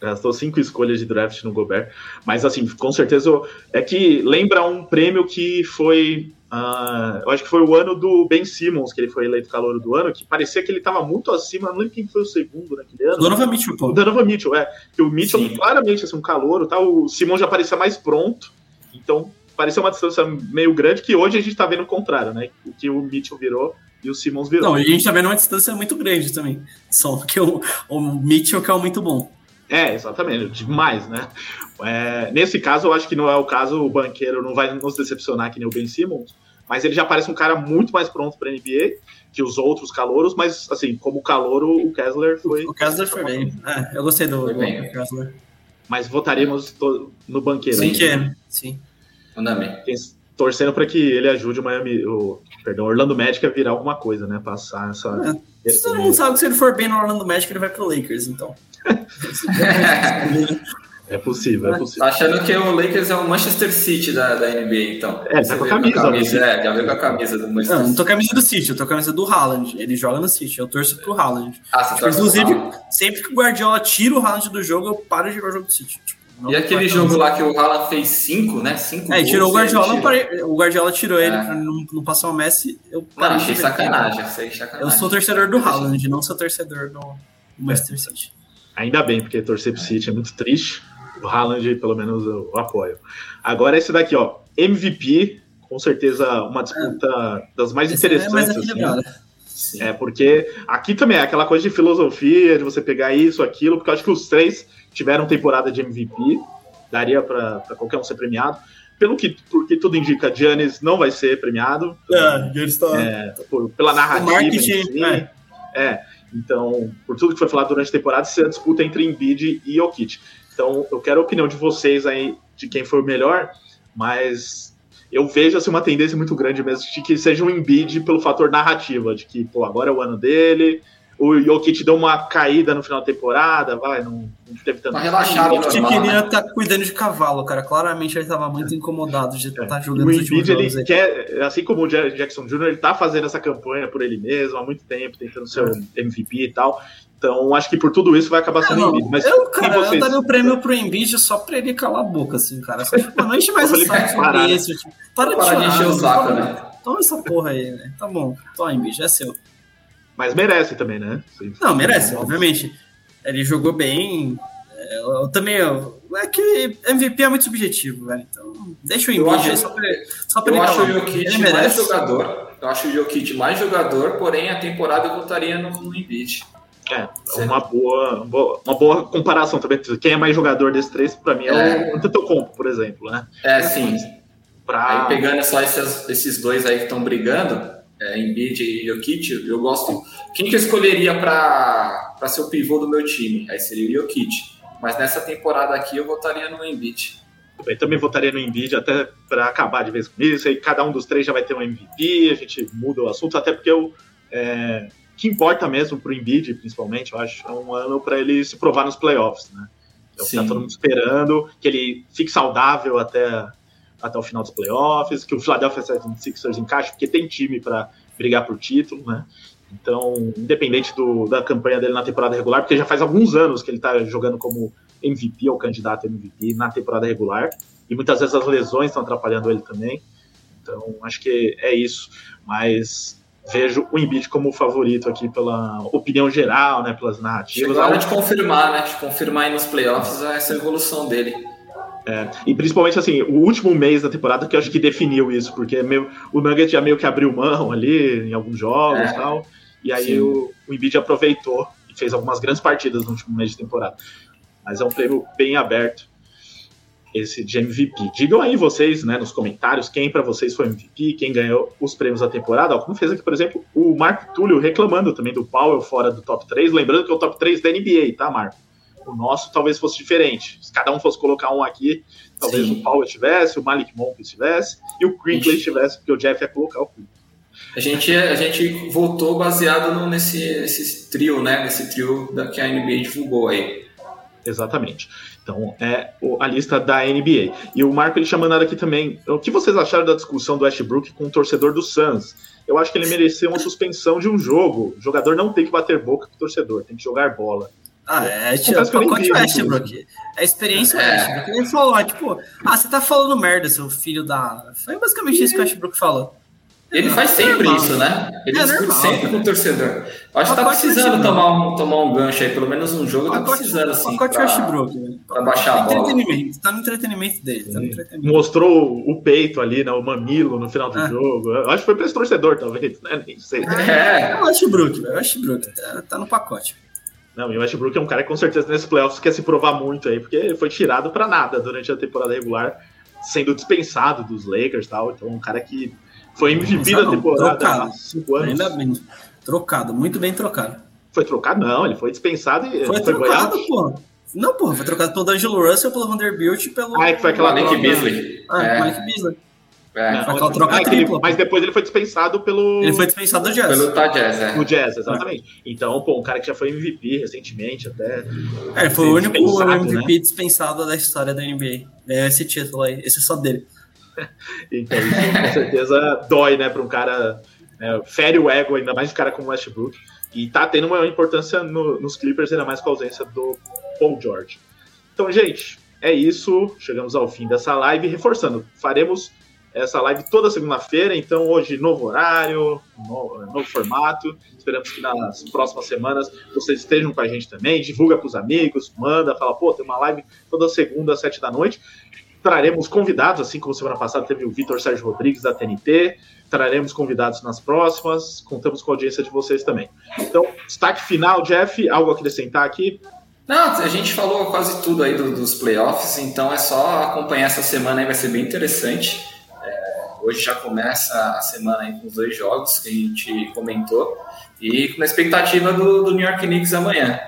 gastou cinco escolhas de draft no Gobert. Mas assim, com certeza é que lembra um prêmio que foi Uh, eu acho que foi o ano do Ben Simmons, que ele foi eleito calor do ano, que parecia que ele estava muito acima, não lembro quem foi o segundo naquele ano. Donovan Mitchell, pô. Donovan Mitchell, é. Que o Mitchell Sim. claramente assim, um calor, tá? o Simmons já parecia mais pronto, então parecia uma distância meio grande, que hoje a gente está vendo o contrário, né? O que o Mitchell virou e o Simmons virou. Não, e a gente está vendo uma distância muito grande também. Só que o, o Mitchell que é muito bom. É, exatamente, demais, né? É, nesse caso, eu acho que não é o caso, o banqueiro não vai nos decepcionar que nem o Ben Simmons, mas ele já parece um cara muito mais pronto para NBA que os outros calouros, mas assim, como calouro, o Kessler foi. O Kessler foi bem. É, eu gostei do, do Kessler. Mas votaríamos no banqueiro. Sim, que é. Sim. Torcendo para que ele ajude o Miami, o, perdão, Orlando Magic a virar alguma coisa, né? Passar essa. É. Todo mundo sabe que se ele for bem no Orlando Magic, ele vai pro Lakers, então. <laughs> É possível, é possível. Tá achando que o Lakers é o Manchester City da, da NBA, então. É, tá com a camisa. Com a camisa é, já veio com a camisa do Manchester Não, não tô com a camisa do City, eu tô com a camisa do Haaland. Ele joga no City, eu torço pro Haaland. Ah, você tipo, Inclusive, sempre que o Guardiola tira o Haaland do jogo, eu paro de jogar o jogo do City. Tipo, e aquele jogo lá que o Haaland fez 5, né? 5 É, tirou o Guardiola, parei, o Guardiola tirou é. ele pra não, não passar o Messi. Eu não, achei sacanagem, achei sacanagem. Eu sou torcedor do Haaland, não sou torcedor do Manchester City. Ainda bem, porque torcer pro City é muito triste o Haaland, pelo menos, eu, eu apoio. Agora esse daqui, ó, MVP, com certeza uma disputa é. das mais esse interessantes. É, mais assim. é, porque aqui também é aquela coisa de filosofia, de você pegar isso, aquilo, porque eu acho que os três tiveram temporada de MVP. daria para qualquer um ser premiado. Pelo que, porque tudo indica, Giannis não vai ser premiado. É, Giannis tá... É, por, pela narrativa. marketing, é. é. Então, por tudo que foi falado durante a temporada, se a disputa entre Embiid e Jokic. Então, eu quero a opinião de vocês aí de quem foi o melhor, mas eu vejo assim, uma tendência muito grande mesmo de que seja um Embiid pelo fator narrativa, de que, pô, agora é o ano dele, o Jokic deu uma caída no final da temporada, vai, não, não teve tanto. Tá relaxado, o Jokic queria estar tá cuidando de cavalo, cara. Claramente ele estava muito incomodado de estar é. tá jogando o Embiid, ele quer, assim como o Jackson Jr., ele tá fazendo essa campanha por ele mesmo há muito tempo, tentando ser é. MVP e tal. Então, acho que por tudo isso vai acabar sendo não, Embiid. Mas eu, cara, vocês... eu daria o prêmio pro Embiid só pra ele calar a boca, assim, cara. Só, tipo, não enche mais <laughs> o saco sobre né? isso. Tipo, para de, para de encher o saco, né? Toma essa porra aí, né? Tá bom. Toma, Embiid, é seu. Mas merece também, né? Sim. Não, merece, obviamente. Ele jogou bem. É, eu, eu também. Eu, é que MVP é muito subjetivo, velho. Então, deixa o Embiid aí só pra, só pra eu acho o Jokic mais jogador. Eu acho o Jokic mais jogador, porém a temporada eu votaria no, no Embiid. É, uma boa, uma boa comparação também. Quem é mais jogador desses três, para mim, é, é. o Antetokounmpo, por exemplo, né? É, sim. Pra... Aí pegando só esses, esses dois aí que estão brigando, é, Embiid e Jokic, eu gosto. Quem que eu escolheria para ser o pivô do meu time? Aí seria o Jokic. Mas nessa temporada aqui eu votaria no Embiid. Eu também votaria no Embiid, até para acabar de vez com isso. Aí cada um dos três já vai ter um MVP, a gente muda o assunto, até porque o é, que importa mesmo para o Embiid, principalmente, eu acho, é um ano para ele se provar nos playoffs, né? É o que tá todo mundo esperando, que ele fique saudável até até o final dos playoffs, que o Philadelphia 76ers encaixe, porque tem time para brigar por título, né? Então, independente do, da campanha dele na temporada regular, porque já faz alguns anos que ele está jogando como MVP ou candidato MVP na temporada regular, e muitas vezes as lesões estão atrapalhando ele também. Então, acho que é isso. Mas vejo o Embiid como favorito aqui pela opinião geral, né, pelas narrativas. Hora de confirmar, né, de confirmar aí nos playoffs essa evolução dele. É, e principalmente assim, o último mês da temporada que eu acho que definiu isso, porque meio, o Nugget já meio que abriu mão ali em alguns jogos é, e tal. E aí o, o Embiid aproveitou e fez algumas grandes partidas no último mês de temporada. Mas é um prêmio bem aberto esse de MVP. Digam aí vocês, né, nos comentários, quem para vocês foi MVP, quem ganhou os prêmios da temporada. Como fez aqui, por exemplo, o Marco Túlio reclamando também do Powell fora do top 3. Lembrando que é o top 3 da NBA, tá, Marco? O nosso talvez fosse diferente. Se cada um fosse colocar um aqui, talvez Sim. o Paul estivesse, o Malik Monk estivesse e o Quickley estivesse, porque o Jeff ia colocar o Quickley. A gente, a gente voltou baseado no, nesse, nesse trio, né? Nesse trio da, que a NBA divulgou aí. Exatamente. Então, é a lista da NBA. E o Marco ele chamando aqui também. O que vocês acharam da discussão do Westbrook com o torcedor do Suns? Eu acho que ele mereceu uma suspensão de um jogo. O jogador não tem que bater boca com o torcedor, tem que jogar bola. Ah, é, tipo, o pacote Westbrook. É a experiência é. Westbrook. Ele falou, tipo, ah, você tá falando merda, seu filho da. Foi basicamente isso que o Westbrook falou. Ele faz sempre é isso, né? Ele é discute sempre com o torcedor. Eu acho que tá precisando tomar um, tomar um gancho aí, pelo menos um jogo, tá precisando, assim. Pacote Westbrook, né? Pra baixar a bola. Entretenimento, tá no entretenimento dele. Tá no entretenimento. Mostrou o peito ali, né? O mamilo no final do é. jogo. Eu acho que foi pra esse torcedor, talvez, né? Nem sei. É, é o Westbrook, velho. O Westbrook tá, tá no pacote. Não, e o Westbrook é um cara que com certeza nesse playoffs quer se provar muito aí, porque foi tirado para nada durante a temporada regular, sendo dispensado dos Lakers e tal. Então, um cara que foi MVP da temporada trocado. há cinco anos. Ainda bem. Trocado, muito bem trocado. Foi trocado? Não, ele foi dispensado e. Foi, foi trocado, pô. Não, pô, foi trocado pelo D'Angelo Russell, pelo Vanderbilt e pelo. Ah, é que foi aquela Malik Beasley. Ah, é. Malik Beasley. É, foi tripla. Mas depois ele foi dispensado pelo. Ele foi dispensado do Jazz. Pelo tá Jazz, é. O Jazz, exatamente. É. Então, pô, um cara que já foi MVP recentemente, até. É, foi o único MVP né? dispensado da história da NBA. É esse título aí, esse é só dele. <laughs> então, isso com certeza dói, né, para um cara. É, fere o ego, ainda mais de cara como o Westbrook. E tá tendo uma importância no, nos Clippers, ainda mais com a ausência do Paul George. Então, gente, é isso. Chegamos ao fim dessa live. Reforçando, faremos essa live toda segunda-feira, então hoje novo horário, novo, novo, formato. Esperamos que nas próximas semanas vocês estejam com a gente também. Divulga para os amigos, manda, fala, pô, tem uma live toda segunda às sete da noite. Traremos convidados, assim como semana passada teve o Vitor Sérgio Rodrigues da TNT. Traremos convidados nas próximas. Contamos com a audiência de vocês também. Então, destaque final, Jeff, algo a acrescentar aqui? Não, a gente falou quase tudo aí do, dos playoffs, então é só acompanhar essa semana aí, vai ser bem interessante. Hoje já começa a semana aí com os dois jogos que a gente comentou e com a expectativa do, do New York Knicks amanhã.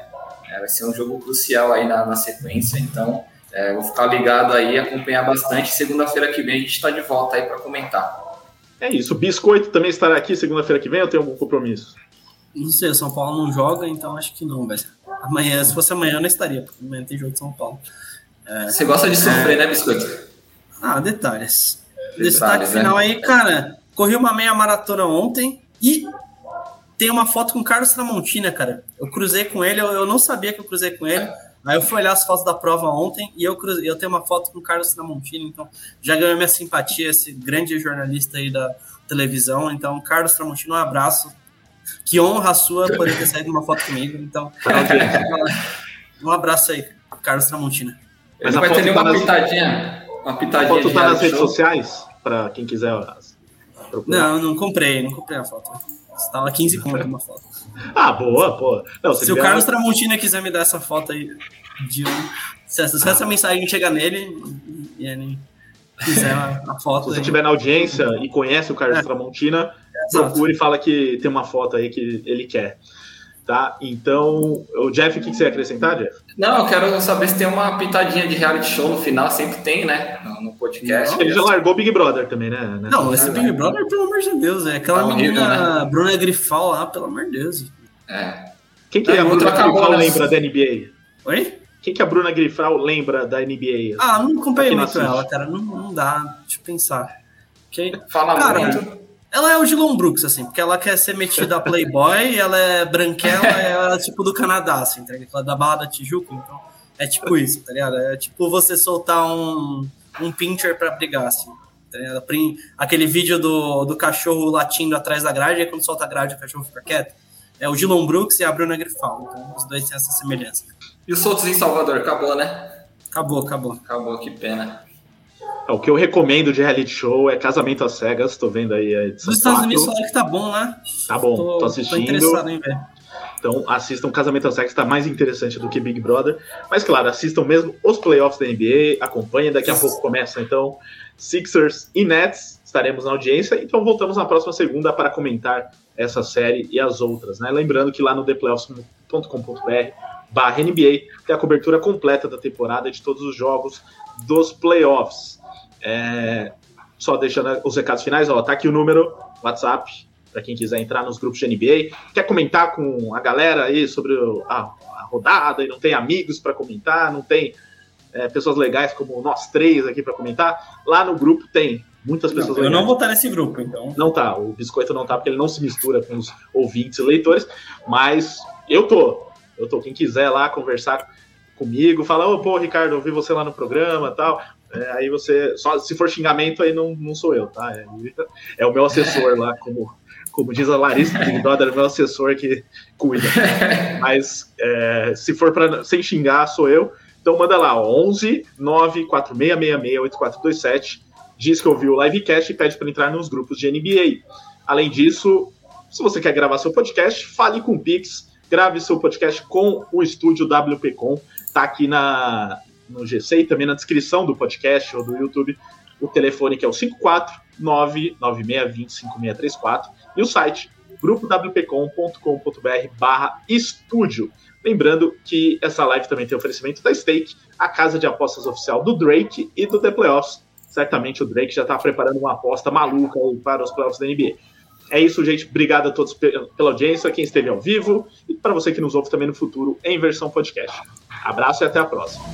É, vai ser um jogo crucial aí na, na sequência, então é, vou ficar ligado aí, acompanhar bastante. Segunda-feira que vem a gente está de volta aí para comentar. É isso. O Biscoito também estará aqui segunda-feira que vem ou tem algum compromisso? Não sei, o São Paulo não joga, então acho que não, velho. Amanhã, se fosse amanhã, eu não estaria, porque amanhã tem jogo de São Paulo. É, Você gosta de sofrer, é... né, Biscoito? Ah, detalhes. Destaque né? final aí, cara. Corri uma meia maratona ontem e tem uma foto com o Carlos Tramontina, cara. Eu cruzei com ele, eu, eu não sabia que eu cruzei com ele. Aí eu fui olhar as fotos da prova ontem e eu, cruzei, eu tenho uma foto com o Carlos Tramontina, então já ganhou minha simpatia, esse grande jornalista aí da televisão. Então, Carlos Tramontina, um abraço. Que honra a sua poder ter saído uma foto comigo. Então, <laughs> um abraço aí, Carlos Tramontina. Mas vai ter uma nas... pitadinha. Uma pitadinha. A foto tá nas redes sociais, para quem quiser procurar. Não, não comprei, não comprei a foto. Estava <laughs> 15 conto uma foto. Ah, boa, pô. Não, se, se o Carlos Tramontina quiser me dar essa foto aí, de um, se, essa, se essa mensagem chegar nele e ele quiser a, a foto. Se você estiver na audiência e conhece o Carlos é. Tramontina, procure e fala que tem uma foto aí que ele quer. Tá? Então, o Jeff, o que você ia acrescentar, Jeff? Não, eu quero saber se tem uma pitadinha de reality show no final, sempre tem, né? No, no podcast. Não, ele já largou Big Brother também, né? Não, esse Big Brother, pelo amor de Deus, é aquela tá menina horrível, né? Bruna Grifal lá, pelo amor de Deus. É. Quem que é, a Bruna Grifal lembra da NBA? Oi? Quem que a Bruna Grifal lembra da NBA? Ah, não acompanhei muito ela, cara. Não, não dá, deixa eu pensar. Que... Fala cara, muito. Ela é o Gilon Brooks, assim, porque ela quer ser metida a Playboy, ela é branquela, <laughs> ela é tipo do Canadá, assim, tá ligado? Da Barra da Tijuca, então é tipo isso, tá ligado? É tipo você soltar um, um pincher pra brigar, assim, tá ligado? Aquele vídeo do, do cachorro latindo atrás da grade, aí quando solta a grade o cachorro fica quieto. É o Gilon Brooks e a Bruna Grifal, então os dois têm essa semelhança. E os soltos em Salvador, acabou, né? Acabou, acabou. Acabou, que pena. É, o que eu recomendo de reality show é Casamento às Cegas. Tô vendo aí a edição. Nos Estados Unidos falaram que tá bom, né? Tá bom, tô, tô assistindo. Tô interessado em ver. Então assistam Casamento às Cegas, tá mais interessante do que Big Brother. Mas claro, assistam mesmo os playoffs da NBA, acompanhem, daqui a pouco começa então Sixers e Nets, estaremos na audiência. Então voltamos na próxima segunda para comentar essa série e as outras, né? Lembrando que lá no theplayoffs.com.br barra NBA tem a cobertura completa da temporada de todos os jogos dos playoffs. É, só deixando os recados finais, ó, tá aqui o número, WhatsApp, para quem quiser entrar nos grupos de NBA. Quer comentar com a galera aí sobre a, a rodada e não tem amigos para comentar, não tem é, pessoas legais como nós três aqui para comentar? Lá no grupo tem muitas pessoas não, legais. Eu não vou estar nesse grupo, então. Não tá, o Biscoito não tá porque ele não se mistura com os ouvintes e leitores, mas eu tô. Eu tô. Quem quiser lá conversar comigo, falar, ô, oh, pô, Ricardo, eu vi você lá no programa tal. É, aí você. Só, se for xingamento, aí não, não sou eu, tá? É, é o meu assessor lá, como, como diz a Larissa Big Brother, é o meu assessor que cuida. <laughs> Mas é, se for para sem xingar, sou eu. Então manda lá, 11 94666 8427. Diz que ouviu o livecast e pede para entrar nos grupos de NBA. Além disso, se você quer gravar seu podcast, fale com o Pix, grave seu podcast com o estúdio WPcom. Tá aqui na, no GC e também na descrição do podcast ou do YouTube o telefone que é o 54996205634 e o site grupowpcom.com.br barra estúdio. Lembrando que essa live também tem oferecimento da Stake, a casa de apostas oficial do Drake e do The Playoffs. Certamente o Drake já está preparando uma aposta maluca para os playoffs da NBA. É isso, gente. Obrigado a todos pela audiência, quem esteve ao vivo e para você que nos ouve também no futuro em versão podcast. Abraço e até a próxima.